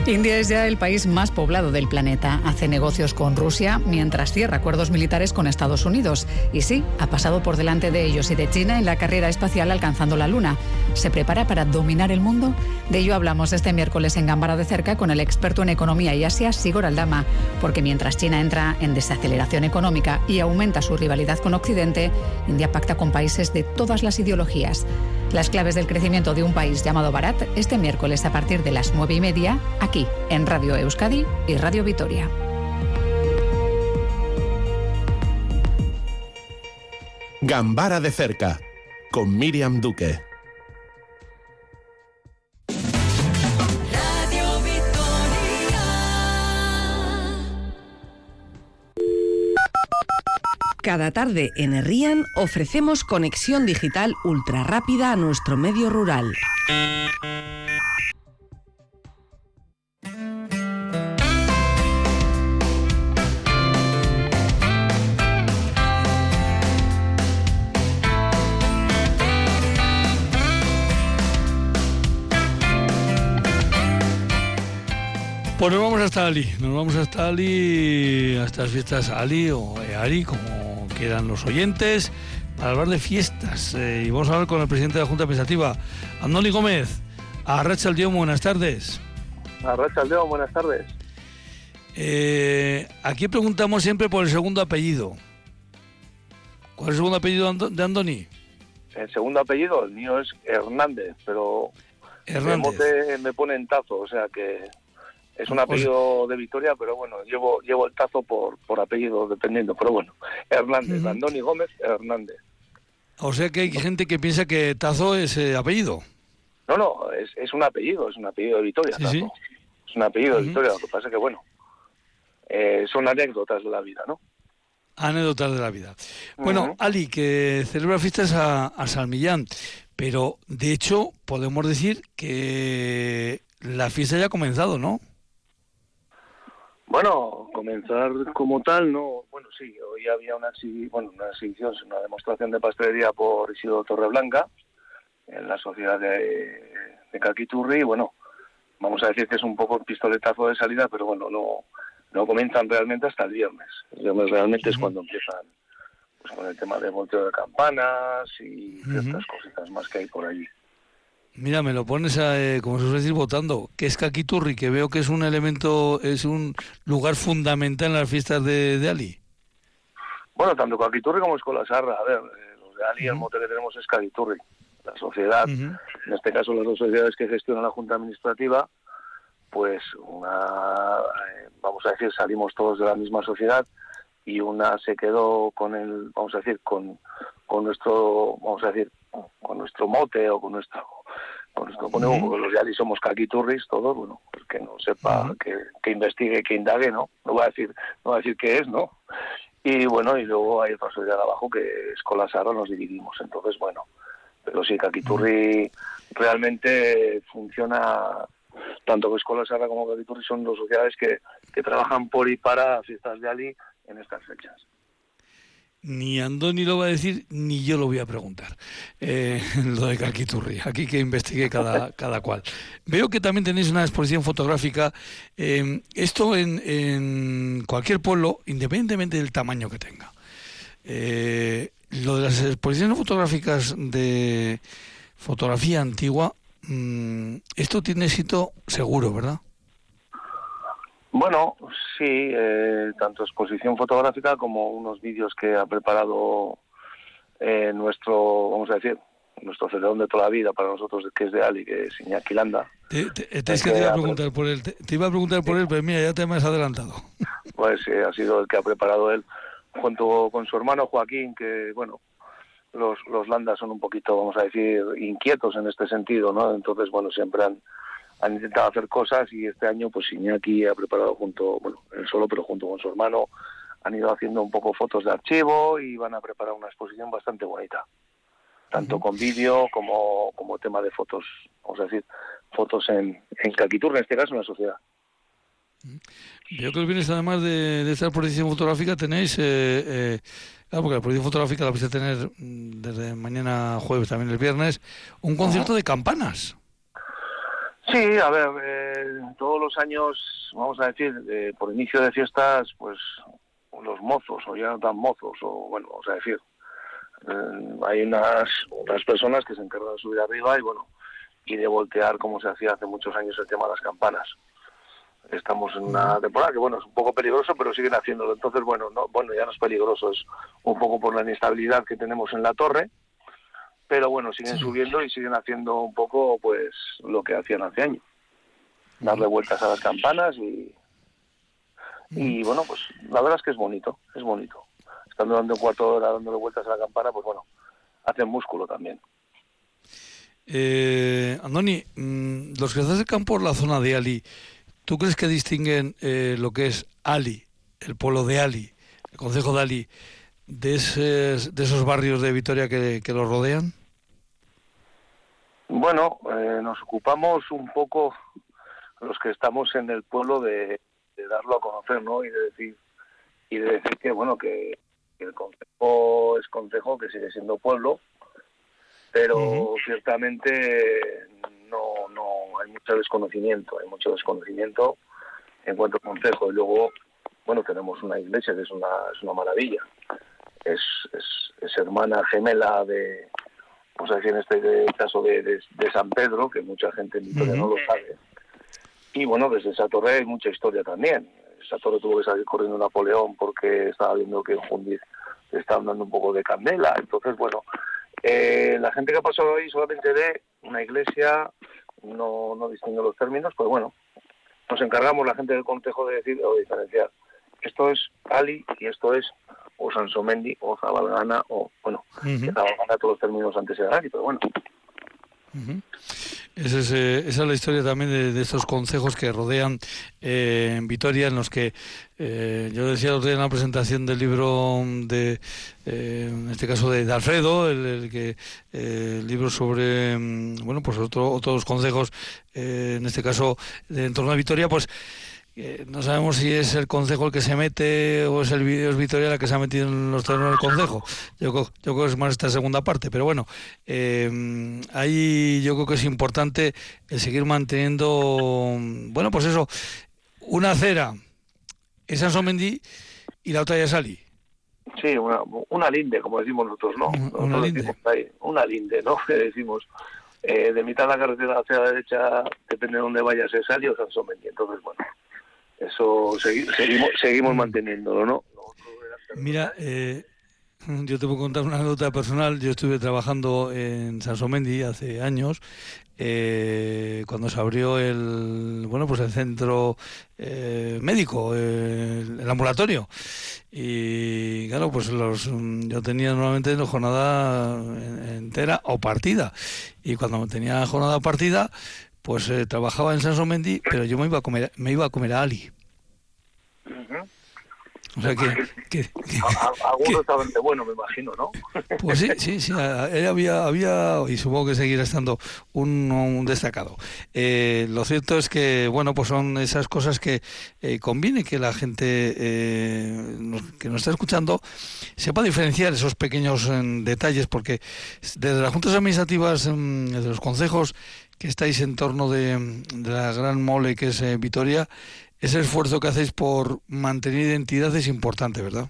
India es ya el país más poblado del planeta. Hace negocios con Rusia mientras cierra acuerdos militares con Estados Unidos. Y sí, ha pasado por delante de ellos y de China en la carrera espacial alcanzando la Luna. ¿Se prepara para dominar el mundo? De ello hablamos este miércoles en Gambara de Cerca con el experto en economía y Asia, Sigor Aldama. Porque mientras China entra en desaceleración económica y aumenta su rivalidad con Occidente, India pacta con países de todas las ideologías. Las claves del crecimiento de un país llamado Barat este miércoles a partir de las nueve y media, aquí en Radio Euskadi y Radio Vitoria. Gambara de cerca, con Miriam Duque. Cada tarde en Herrian ofrecemos conexión digital ultra rápida a nuestro medio rural. Pues nos vamos hasta Ali, nos vamos hasta Ali, a estas fiestas Ali o Eari, como quedan los oyentes para hablar de fiestas. Eh, y vamos a hablar con el presidente de la Junta Administrativa, Andoni Gómez. A Racha Aldeón, buenas tardes. A Racha Aldeón, buenas tardes. Eh, aquí preguntamos siempre por el segundo apellido. ¿Cuál es el segundo apellido de Andoni? El segundo apellido, el mío es Hernández, pero Hernández. me pone en tazo, o sea que es un apellido de Victoria, pero bueno, llevo llevo el tazo por, por apellido, dependiendo. Pero bueno, Hernández, Andoni Gómez Hernández. O sea que hay gente que piensa que Tazo es eh, apellido. No, no, es, es un apellido, es un apellido de Victoria. Sí, Es un apellido de Victoria, lo que pasa es que, bueno, eh, son anécdotas de la vida, ¿no? Anécdotas de la vida. Bueno, Ali, que celebra fiestas a, a Salmillán, pero de hecho podemos decir que la fiesta ya ha comenzado, ¿no? Bueno, comenzar como tal, no. Bueno, sí, hoy había una, bueno, una exhibición, una demostración de pastelería por Isidro Torreblanca en la sociedad de, de Caquiturri. Y bueno, vamos a decir que es un poco el pistoletazo de salida, pero bueno, no, no comienzan realmente hasta el viernes. El viernes realmente es cuando empiezan pues, con el tema de volteo de campanas y ciertas cositas más que hay por allí. Mira, me lo pones, eh, como se suele decir, votando, que es Caquiturri, que veo que es un elemento, es un lugar fundamental en las fiestas de, de Ali. Bueno, tanto Caquiturri como Escolasarra, a ver, eh, los de Ali, el mote que tenemos es Caquiturri. La sociedad, en este caso las dos sociedades que gestionan la Junta Administrativa, pues una, eh, vamos a decir, salimos todos de la misma sociedad y una se quedó con el, vamos a decir, con, con nuestro, vamos a decir, con nuestro mote o con nuestro con nuestro ponemos, porque los Ali somos caquiturris todos, bueno, pues que no sepa, que, que, investigue, que indague, ¿no? No voy a decir, no voy a decir qué es, ¿no? Y bueno, y luego hay otra sociedad abajo que es con nos dividimos, entonces bueno, pero sí, Caquiturri realmente funciona tanto que Escola Sara como Caquiturri son dos sociedades que, que trabajan por y para fiestas de Ali en estas fechas. Ni Andoni lo va a decir, ni yo lo voy a preguntar. Eh, lo de Caquiturri, aquí que investigue cada, cada cual. Veo que también tenéis una exposición fotográfica. Eh, esto en, en, cualquier pueblo, independientemente del tamaño que tenga. Eh, lo de las exposiciones fotográficas de fotografía antigua, mmm, esto tiene éxito seguro, ¿verdad? Bueno, sí, eh, tanto exposición fotográfica como unos vídeos que ha preparado eh, nuestro, vamos a decir, nuestro celedón de toda la vida para nosotros, que es de Ali, que es Iñaki Landa. Te, te, te, es que te iba a preguntar por él, te, te, iba a preguntar por él, pero mira, ya te me has adelantado. Pues sí, ha sido el que ha preparado él, junto con su hermano Joaquín, que, bueno, los, los Landas son un poquito, vamos a decir, inquietos en este sentido, ¿no? Entonces, bueno, siempre han han intentado hacer cosas y este año pues Iñaki ha preparado junto, bueno, él solo, pero junto con su hermano, han ido haciendo un poco fotos de archivo y van a preparar una exposición bastante bonita, tanto uh -huh. con vídeo como, como tema de fotos, vamos a decir, fotos en, en Caquitur, en este caso en la sociedad. Yo creo que vienes además de, de esta exposición fotográfica, tenéis, eh, eh, claro, porque la exposición fotográfica la vais a tener mm, desde mañana jueves, también el viernes, un concierto de campanas. Sí, a ver, eh, todos los años, vamos a decir, eh, por inicio de fiestas, pues los mozos, o ya no tan mozos, o bueno, vamos a decir, eh, hay unas, unas personas que se encargan de subir arriba y bueno, y de voltear como se hacía hace muchos años el tema de las campanas. Estamos en una temporada que bueno, es un poco peligroso, pero siguen haciéndolo. Entonces, bueno, no, bueno, ya no es peligroso, es un poco por la inestabilidad que tenemos en la torre pero bueno, siguen sí. subiendo y siguen haciendo un poco pues lo que hacían hace años. Darle vueltas a las campanas y y bueno, pues la verdad es que es bonito, es bonito. Estando dando cuatro horas dándole vueltas a la campana, pues bueno, hacen músculo también. Eh, Andoni, mmm, los que acercan por la zona de Ali, ¿tú crees que distinguen eh, lo que es Ali, el pueblo de Ali, el concejo de Ali, de, ese, de esos barrios de Vitoria que, que los rodean? Bueno, eh, nos ocupamos un poco los que estamos en el pueblo de, de, darlo a conocer, ¿no? Y de decir y de decir que bueno que, que el concejo es concejo que sigue siendo pueblo, pero uh -huh. ciertamente no no hay mucho desconocimiento, hay mucho desconocimiento en cuanto al concejo y luego bueno tenemos una iglesia que es una es una maravilla, es es, es hermana gemela de vamos a decir en este caso de, de, de San Pedro, que mucha gente en Vitoria uh -huh. no lo sabe. Y bueno, desde esa torre hay mucha historia también. Esa torre tuvo que salir corriendo Napoleón porque estaba viendo que en Jundiz le estaban dando un poco de candela. Entonces, bueno, eh, la gente que ha pasado ahí solamente ve una iglesia, no, no distingue los términos, pues bueno, nos encargamos la gente del Consejo de decir o diferenciar. Esto es Ali y esto es o Sansomendi o Zabalgana o bueno, uh -huh. Zabalgana todos los términos antes era pero bueno. Uh -huh. Ese es, eh, esa es la historia también de, de estos consejos que rodean eh, en Vitoria, en los que eh, yo decía otro día en la presentación del libro de, eh, en este caso de, de Alfredo, el, el que el libro sobre, mm, bueno, pues otro, otros consejos, en este caso de, en torno a Vitoria, pues eh, no sabemos si es el Consejo el que se mete o es el es Vitoria la que se ha metido en los terrenos del Consejo. Yo, yo creo que es más esta segunda parte, pero bueno, eh, ahí yo creo que es importante el seguir manteniendo, bueno, pues eso, una acera en Sansomendi y la otra ya salí. Sí, una, una linde, como decimos nosotros, ¿no? Una, una linde. Ahí, una linde, ¿no? Que decimos. eh, de mitad de la carretera hacia la derecha, depende de dónde vayas, es Ali o Sansomendi. Entonces, bueno, eso seguimos, seguimos manteniéndolo, ¿no? Mira, eh, yo te puedo contar una anécdota personal. Yo estuve trabajando en Sansomendi hace años, eh, cuando se abrió el bueno pues el centro eh, médico, el, ambulatorio. Y claro, pues los yo tenía normalmente la jornada entera o partida. Y cuando tenía jornada partida, pues eh, trabajaba en Sansomendi, pero yo me iba a comer, me iba a comer a Ali. O sea que... Algunos estaban de bueno, me imagino, ¿no? Pues sí, sí, sí, había, había, y supongo que seguirá estando un, destacado. Eh, lo cierto es que, bueno, pues son esas cosas que eh, conviene que la gente eh, que nos está escuchando sepa diferenciar esos pequeños detalles, porque desde las juntas administrativas, desde los consejos que estáis en torno de, de la gran mole que es Vitoria, ese esfuerzo que hacéis por mantener identidad es importante, ¿verdad?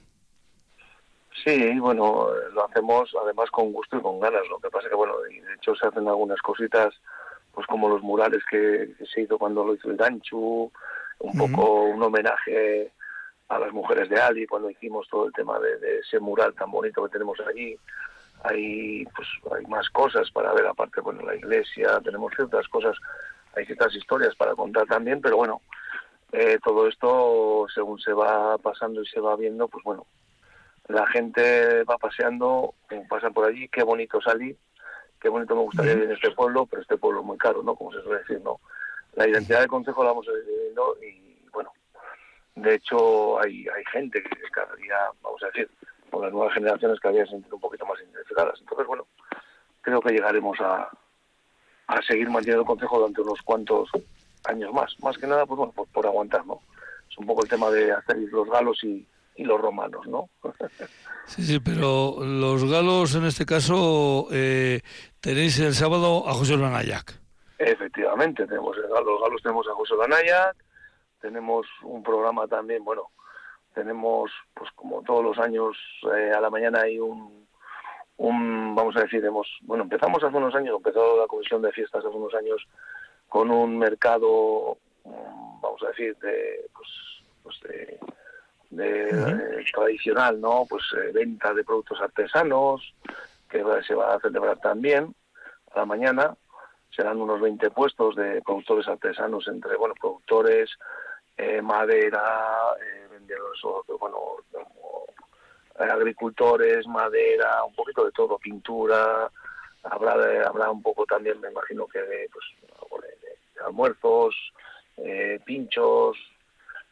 Sí, bueno, lo hacemos además con gusto y con ganas. Lo que pasa es que, bueno, de hecho se hacen algunas cositas, pues como los murales que, se hizo cuando lo hizo el Danchu, un poco un homenaje a las mujeres de Ali, cuando hicimos todo el tema de, ese mural tan bonito que tenemos allí. Hay, pues, hay más cosas para ver, aparte, bueno, la iglesia, tenemos ciertas cosas, hay ciertas historias para contar también, pero bueno, eh, todo esto, según se va pasando y se va viendo, pues bueno, la gente va paseando, pasa por allí, qué bonito salir, qué bonito me gustaría vivir en este pueblo, pero este pueblo es muy caro, ¿no? Como se suele decir, ¿no? La identidad del Consejo la vamos viviendo y, bueno, de hecho hay, hay gente que cada día, vamos a decir, con las nuevas generaciones cada día se sienten un poquito más identificadas. Entonces, bueno, creo que llegaremos a, a seguir manteniendo el Consejo durante unos cuantos años más. Más que nada, pues bueno, por, aguantar, ¿no? Es un poco el tema de hacer los galos y, los romanos, ¿no? sí, sí, pero los galos en este caso eh, tenéis el sábado a José Lanayac. Efectivamente, tenemos el, los galos tenemos a José Lanayac, tenemos un programa también, bueno, tenemos pues como todos los años eh, a la mañana hay un, un, vamos a decir, hemos, bueno, empezamos hace unos años, empezó la comisión de fiestas hace unos años con un mercado, mm, vamos a decir, de, pues, pues de, eh, tradicional, ¿no? Pues eh, venta de productos artesanos, que se va a celebrar también a la mañana. Serán unos 20 puestos de productores artesanos entre, bueno, productores, eh, madera, vendedores, bueno, agricultores, madera, un poquito de todo, pintura, habrá habrá un poco también, me imagino que de, pues, almuerzos, eh, pinchos,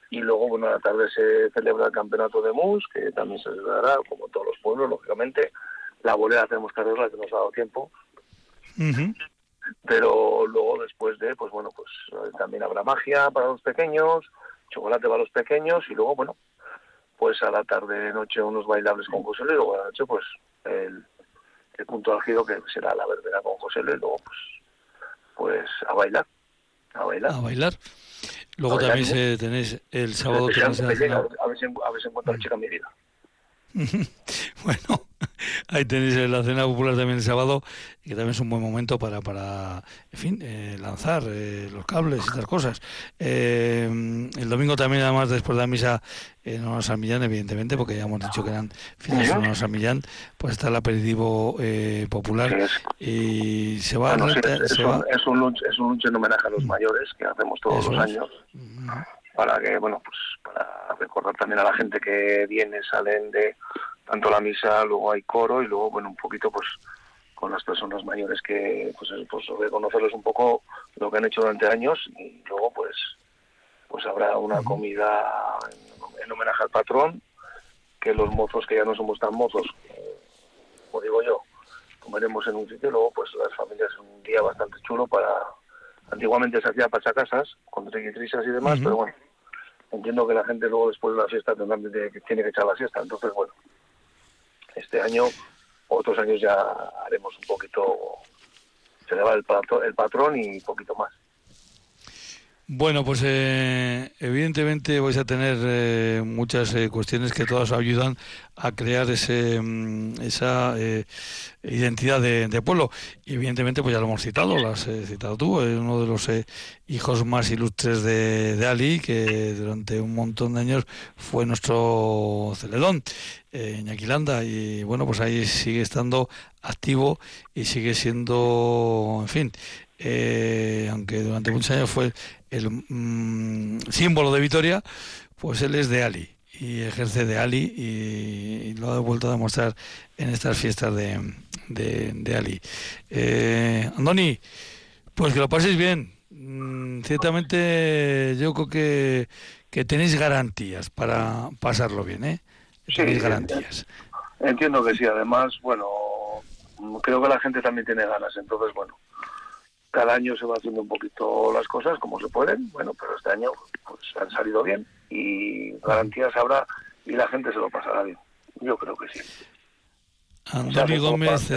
y luego, bueno, a la tarde se celebra el campeonato de mus, que también se celebrará, como todos los pueblos, lógicamente. La bolera hacemos que la que nos ha dado tiempo. Pero luego, después de, pues bueno, pues eh, también habrá magia para los pequeños, chocolate para los pequeños, y luego, bueno, pues a la tarde, noche, unos bailables con José Luis, y luego a la noche, pues el, el punto álgido que será la verbena con José Luis, y luego, pues, pues a bailar a bailar. A bailar. Luego también se, tenéis el sábado... a, ver si, a ver si encuentro la chica en mi vida. bueno, ahí tenéis la cena popular también el sábado, que también es un buen momento para, para en fin, eh, lanzar eh, los cables y estas cosas. Eh, el domingo también, además, después de la misa en Honor San Millán, evidentemente, porque ya hemos dicho que eran fines de Honor San Millán, pues está el aperitivo popular y se va, a es, un, es, un lunch, es un lunch en homenaje a los mm. mayores que hacemos todos los años. Mm para que, bueno, pues para recordar también a la gente que viene, salen de tanto la misa, luego hay coro y luego, bueno, un poquito pues con las personas mayores que, pues, pues reconocerles un poco lo que han hecho durante años y luego pues pues habrá una comida en, homenaje al patrón, que los mozos que ya no somos tan mozos, como digo yo, comeremos en un sitio y luego pues las familias un día bastante chulo para antiguamente se hacía pachacasas con triquitrisas y demás, pero bueno, entiendo que la gente luego después de la fiesta tendrá, tiene que echar la siesta. Entonces, bueno, este año, otros años ya haremos un poquito, se le va el, patrón, el patrón y poquito más. Bueno, pues eh, evidentemente vais a tener eh, muchas eh, cuestiones que todas ayudan a crear ese, mm, esa identidad de, pueblo. Y evidentemente, pues ya lo hemos citado, lo has citado tú, uno de los hijos más ilustres de, de, Ali, que durante un montón de años fue nuestro celedón, Iñaki Landa, y bueno, pues ahí sigue estando activo y sigue siendo, en fin, eh, aunque durante muchos años fue el mm, símbolo de Vitoria, pues él es de Ali y ejerce de Ali y, lo ha vuelto a demostrar en estas fiestas de, de, Ali. Eh, Andoni, pues que lo paséis bien. Mm, ciertamente yo creo que, que tenéis garantías para pasarlo bien, ¿eh? Tenéis garantías. Entiendo que sí, además, bueno, creo que la gente también tiene ganas, entonces, bueno, cada año se va haciendo un poquito las cosas como se pueden, bueno, pero este año pues han salido bien y garantías habrá y la gente se lo pasará bien. Yo creo que sí. Andoni Gómez,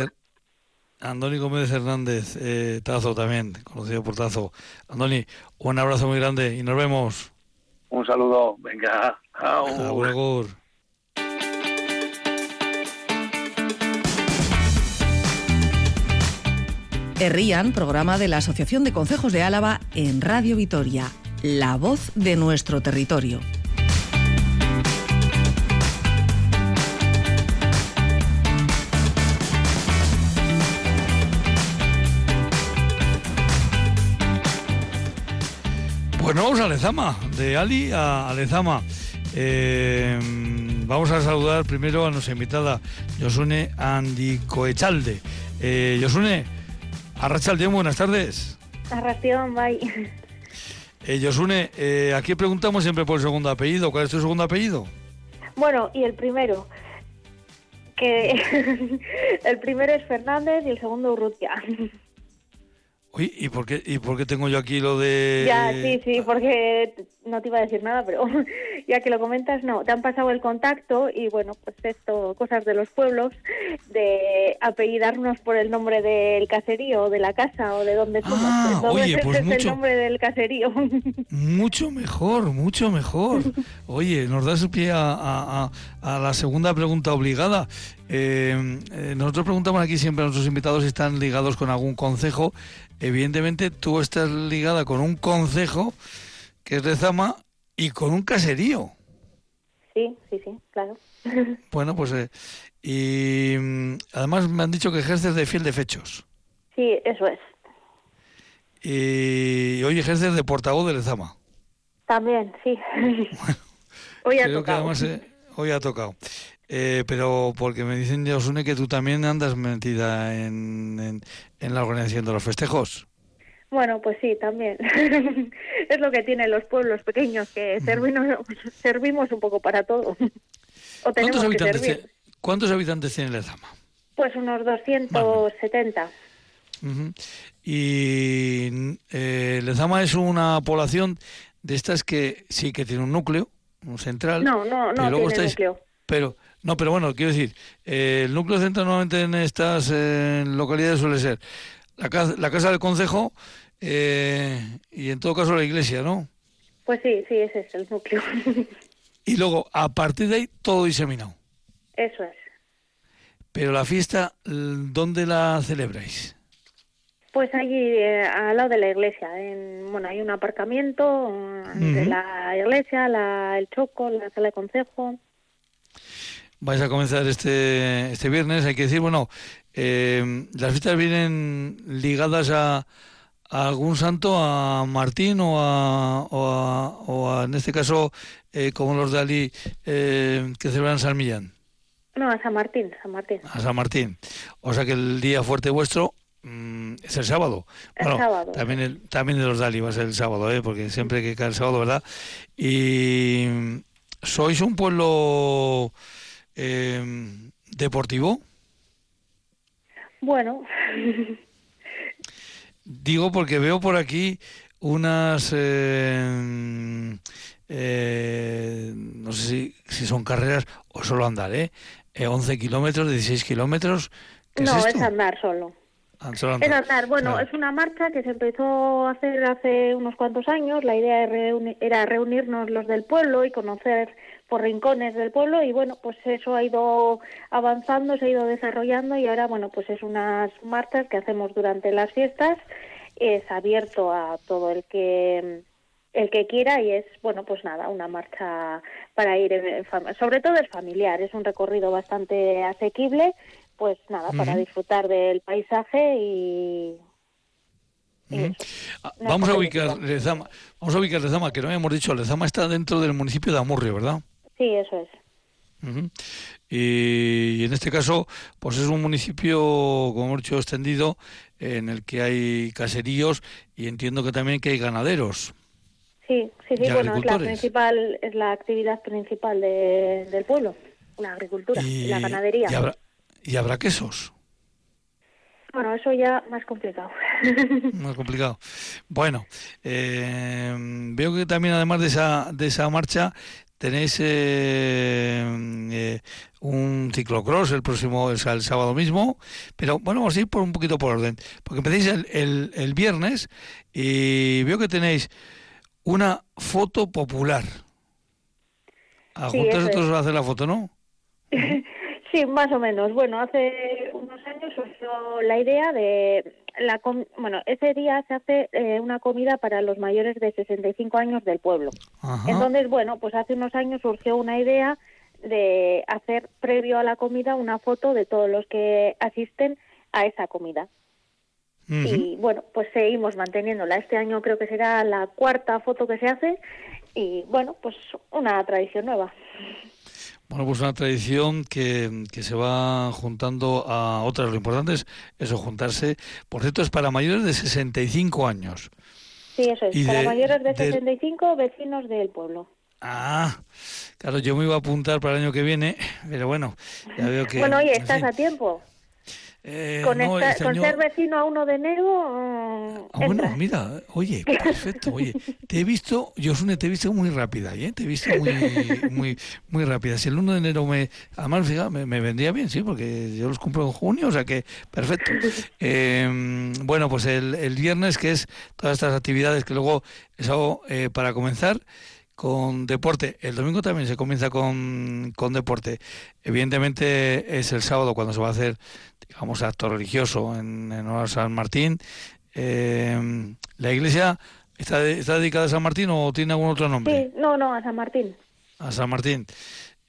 Andoni Gómez Hernández, eh, Tazo también, conocido por Tazo. Andoni, un abrazo muy grande y nos vemos. Un saludo, venga. Agur. Errían, programa de la Asociación de Concejos de Álava en Radio Vitoria, la voz de nuestro territorio. Pues vamos a Lezama, de Ali a Lezama. Eh, vamos a saludar primero a nuestra invitada, Yosune Andicoechalde. Eh, Yosune, Arrachaldeón, buenas tardes. Arración, bye. Eh, Yosune, eh, aquí preguntamos siempre por el segundo apellido. ¿Cuál es tu segundo apellido? Bueno, y el primero. Que el primero es Fernández y el segundo Urrutia. Uy, ¿y por, qué, ¿y por qué tengo yo aquí lo de...? Ya, sí, sí, porque no te iba a decir nada, pero ya que lo comentas, no, te han pasado el contacto y bueno, pues esto, cosas de los pueblos, de apellidarnos por el nombre del caserío, o de la casa, o de donde somos. Ah, oye, pues mucho, el nombre del caserío. Mucho mejor, mucho mejor. Oye, nos das pie a, a, la segunda pregunta obligada. Eh, eh, nosotros preguntamos aquí siempre a nuestros invitados si están ligados con algún consejo evidentemente tú estás ligada con un concejo que es de Zama y con un caserío. Sí, sí, sí, claro. Bueno, pues eh, y mm, además me han dicho que ejerces de fiel de fechos. Sí, eso es. Y hoy ejerces de portavoz de Lezama. También, sí. hoy ha tocado. Eh, hoy ha tocado. Eh, pero porque me dicen, Josune, que tú también andas metida en, en, la organización de los festejos. Bueno, pues sí, también. es lo que tienen los pueblos pequeños, que servimos, servimos un poco para todo. o tenemos ¿Cuántos, habitantes que servir. ¿Cuántos habitantes tiene Lezama? Pues unos 270. Y eh, Lezama es una población de estas que sí que tiene un núcleo, un central. No, no, no tiene núcleo. Pero no, pero bueno, quiero decir, eh, el núcleo central normalmente en estas eh, localidades suele ser la, casa, la casa del concejo eh, y en todo caso la iglesia, ¿no? Pues sí, sí, ese es el núcleo. y luego, a partir de ahí, todo diseminado. Eso es. Pero la fiesta, ¿dónde la celebráis? Pues allí, al lado de la iglesia. En, bueno, hay un aparcamiento de la iglesia, la, el choco, la sala de consejo vais a comenzar este, este viernes. Hay que decir, bueno, eh, las fiestas vienen ligadas a, algún santo, a Martín o a, o a, en este caso, eh, como los de Ali, eh, que celebran San Millán. No, a San Martín, San Martín. A San Martín. O sea que el día fuerte vuestro mm, es el sábado. El sábado. También, el, también de los Dali va a ser el sábado, ¿eh? porque siempre que cae el sábado, ¿verdad? Y sois un pueblo eh, deportivo? Bueno. Digo porque veo por aquí unas, eh, eh, no sé si, si, son carreras o solo andar, ¿eh? 11 kilómetros, 16 kilómetros. no, es, andar solo. Es andar. Bueno, es una marcha que se empezó a hacer hace unos cuantos años. La idea era reunirnos los del pueblo y conocer por rincones del pueblo y bueno, pues eso ha ido avanzando, se ha ido desarrollando y ahora bueno, pues es unas marchas que hacemos durante las fiestas. Es abierto a todo el que el que quiera y es bueno pues nada una marcha para ir sobre todo es familiar es un recorrido bastante asequible pues nada, para disfrutar del paisaje y... Ah, vamos, a ubicar Lezama, vamos a ubicar Lezama, que no habíamos dicho, Lezama está dentro del municipio de Amurrio, ¿verdad? Sí, eso es. y, en este caso, pues es un municipio, como hemos dicho, extendido, en el que hay caseríos y entiendo que también que hay ganaderos. Sí, sí, sí, bueno, es la principal, es la actividad principal del pueblo, la agricultura, y, la ganadería. ¿Y habrá quesos? Bueno, eso ya más complicado. más complicado. Bueno, eh, veo que también además de esa, de esa marcha tenéis eh, eh, un ciclocross el próximo, el, sábado mismo, pero bueno, vamos a ir por un poquito por orden, porque empecéis el, el, viernes y veo que tenéis una foto popular. A sí, juntas a hacer la foto, ¿no? Sí, más o menos. Bueno, hace unos años surgió la idea de la bueno, ese día se hace eh, una comida para los mayores de 65 años del pueblo. Entonces, bueno, pues hace unos años surgió una idea de hacer previo a la comida una foto de todos los que asisten a esa comida. Y bueno, pues seguimos manteniéndola. Este año creo que será la cuarta foto que se hace y bueno, pues una tradición nueva. Bueno, pues una tradición que, que, se va juntando a otras. Lo importante es eso, juntarse. Por cierto, es para mayores de 65 años. Sí, eso es. para mayores de 65, vecinos del pueblo. Ah, claro, yo me iba a apuntar para el año que viene, pero bueno, ya veo que... Bueno, oye, estás a tiempo. Eh, con, ser vecino a 1 de enero. Ah, bueno, mira, oye, perfecto. Oye, te he visto, Josune, te he visto muy rápida, ¿eh? Te he visto muy, muy, muy rápida. Si el 1 de enero me. Además, fíjate, me, vendría bien, sí, porque yo los cumplo en junio, o sea que, perfecto. Em, bueno, pues el, el, viernes, que es todas estas actividades que luego eso eh, para comenzar con deporte. El domingo también se comienza con, con, deporte. Evidentemente es el sábado cuando se va a hacer, digamos, acto religioso en, en San Martín. Eh, ¿La iglesia está, está dedicada a San Martín o tiene algún otro nombre? Sí, no, no, a San Martín. A San Martín.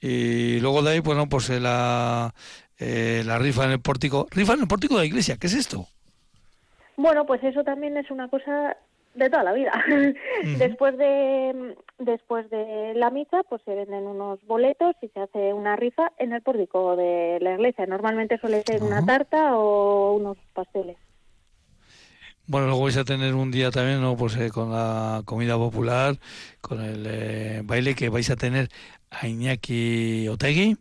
Y luego de ahí, bueno, pues eh, la, eh, la rifa en el pórtico. Rifa en el pórtico de la iglesia, ¿qué es esto? Bueno, pues eso también es una cosa de toda la vida. después de después de la misa, pues se venden unos boletos y se hace una rifa en el pórtico de la iglesia. Normalmente suele ser una tarta o unos pasteles. Bueno, luego vais a tener un día también, ¿no? Pues eh, con la comida popular, con el eh, baile que vais a tener a Iñaki Otegui,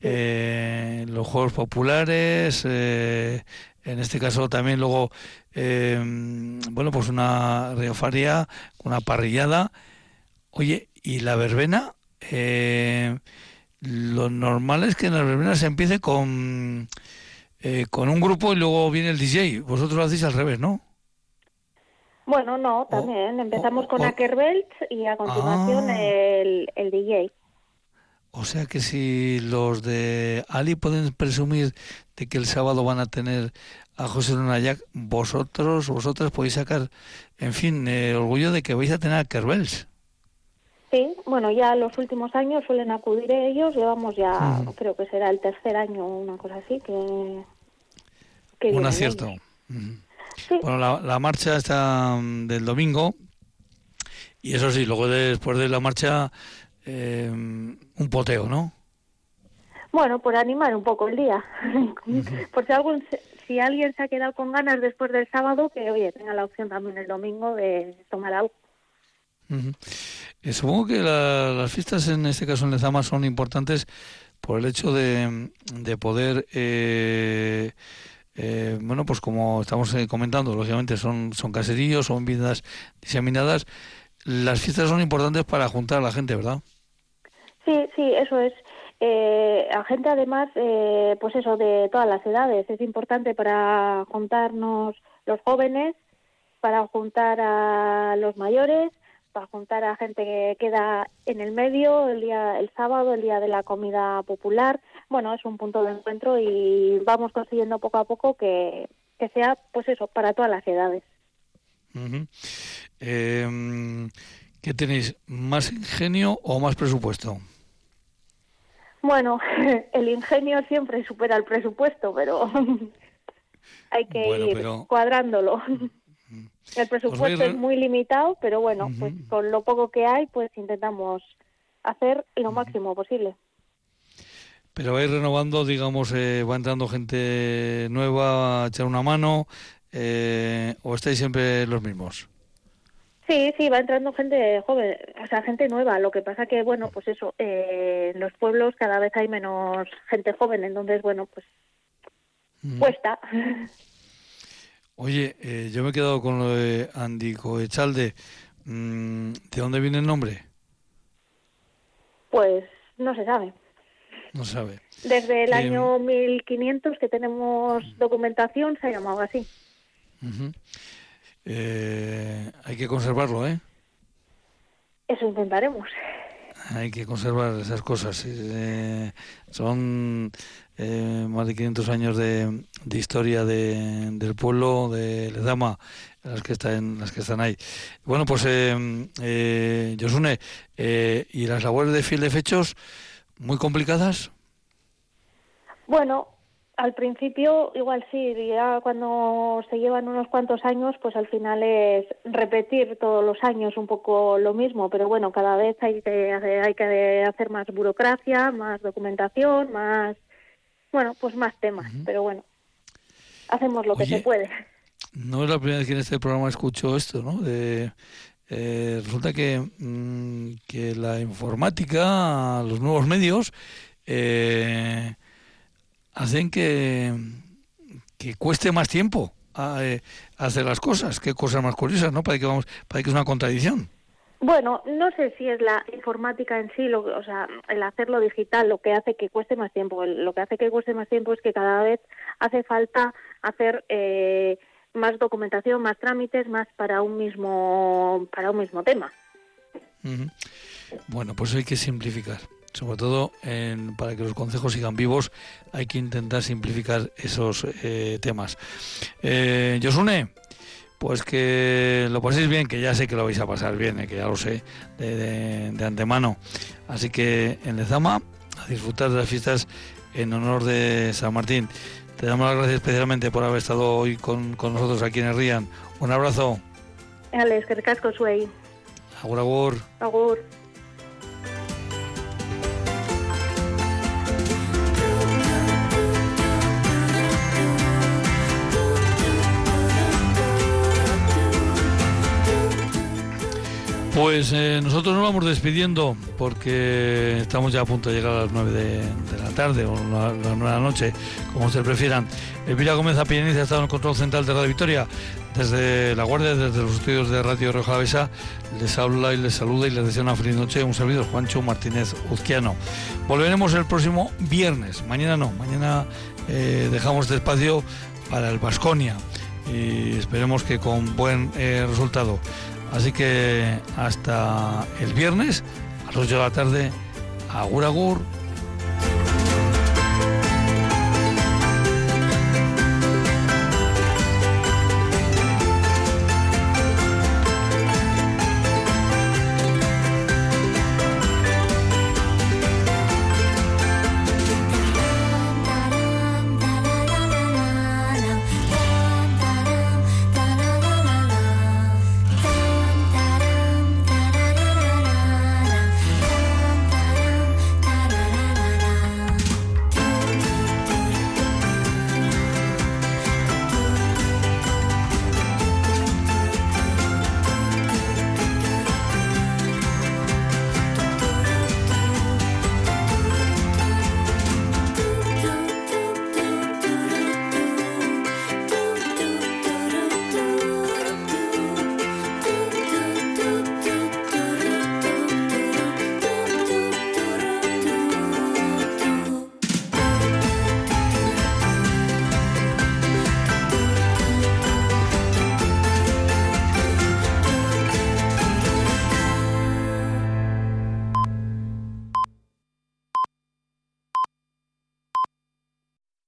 eh, los juegos populares, en este caso también luego eh, bueno, pues una riofaria, una parrillada. Oye, ¿y la verbena? Eh, lo normal es que en la verbena se empiece con, eh, con un grupo y luego viene el DJ. Vosotros lo hacéis al revés, ¿no? Bueno, no, también. Empezamos con Ackerbelt y a continuación ah. el, el DJ. O sea que si los de Ali pueden presumir de que el sábado van a tener a José Lunayac, vosotros, vosotras podéis sacar, en fin, orgullo de que vais a tener a Kerbels. Sí, bueno, ya los últimos años suelen acudir ellos, llevamos ya, creo que será el tercer año, una cosa así, que... Un acierto. Bueno, la, marcha está mm, del domingo, y eso sí, luego después de la marcha, eh, un poteo, ¿no? Bueno, por animar un poco el día. por si algún si alguien se ha quedado con ganas después del sábado, que oye, tenga la opción también el domingo de tomar algo. Eh, supongo que las fiestas, en este caso en Lezama, son importantes por el hecho de, de poder, eh, eh, bueno, pues como estamos comentando, lógicamente son, son caseríos, son vidas diseminadas. Las fiestas son importantes para juntar a la gente, ¿verdad? Sí, sí, eso es. Eh, a gente además, eh, pues eso, de todas las edades. Es importante para juntarnos los jóvenes, para juntar a los mayores, para juntar a gente que queda en el medio el día el sábado, el día de la comida popular. Bueno, es un punto de encuentro y vamos consiguiendo poco a poco que, que sea, pues eso, para todas las edades. Em, ¿Qué tenéis? ¿Más ingenio o más presupuesto? Bueno, el ingenio siempre supera el presupuesto, pero hay que ir cuadrándolo. El presupuesto pues es muy limitado, pero bueno, pues con lo poco que hay, pues intentamos hacer lo máximo posible. Pero vais renovando, digamos, eh, va entrando gente nueva a echar una mano, eh, o estáis siempre los mismos. Sí, sí, va entrando gente joven, o sea, gente nueva. Lo que pasa que, bueno, pues eso, eh, en los pueblos cada vez hay menos gente joven, entonces, bueno, pues cuesta. Oye, eh, yo me he quedado con lo de Andy Coechalde. Mm, ¿De dónde viene el nombre? Pues no se sabe. No sabe. Desde el año 1500 que tenemos documentación se ha llamado así. Eh, hay que conservarlo, ¿eh? Eso intentaremos. Hay que conservar esas cosas. Eh, son eh, más de 500 años de, historia de, del pueblo de Ledama, las que están, las que están ahí. Bueno, pues eh, eh Josune, eh, ¿y las labores de fiel de fechos muy complicadas? Bueno, al principio igual sí, ya cuando se llevan unos cuantos años, pues al final es repetir todos los años un poco lo mismo, pero bueno, cada vez hay que, hay que hacer más burocracia, más documentación, más bueno, pues más temas, pero bueno, hacemos lo que se puede. No es la primera vez que en este programa escucho esto, ¿no? De, eh, resulta que, mm, que la informática, los nuevos medios, eh, hacen que, que cueste más tiempo a, eh, hacer las cosas. Qué cosas más curiosas, ¿no? Para que, vamos, para que es una contradicción. Bueno, no sé si es la informática en sí, lo, o sea, el hacerlo digital lo que hace que cueste más tiempo. Lo que hace que cueste más tiempo es que cada vez hace falta hacer eh, más documentación, más trámites, más para un mismo para un mismo tema. Bueno, pues hay que simplificar. Sobre todo para que los consejos sigan vivos, hay que intentar simplificar esos eh, temas. Eh, Josune, pues que lo paséis bien, que ya sé que lo vais a pasar bien, eh, que ya lo sé de, antemano. Así que en Lezama, a disfrutar de las fiestas en honor de San Martín. Te damos las gracias especialmente por haber estado hoy con, nosotros aquí en el Rían. Un abrazo. Alex, que casco suey. Agur, agur. Agur. Pues eh, nosotros nos vamos despidiendo porque estamos ya a punto de llegar a las 9 de, la tarde o a las 9 de la noche, como ustedes prefieran. Elvira Gómez Apilleniz ha estado en el control central de Radio Victoria. Desde La Guardia, desde los estudios de Radio Roja Besa, les habla y les saluda y les desea una feliz noche. Un servidor, Juancho Martínez Uzquiano. Volveremos el próximo viernes. Mañana no, mañana eh, dejamos este espacio para el Vasconia y esperemos que con buen eh, resultado. Así que hasta el viernes a las 8 de la tarde, agur agur.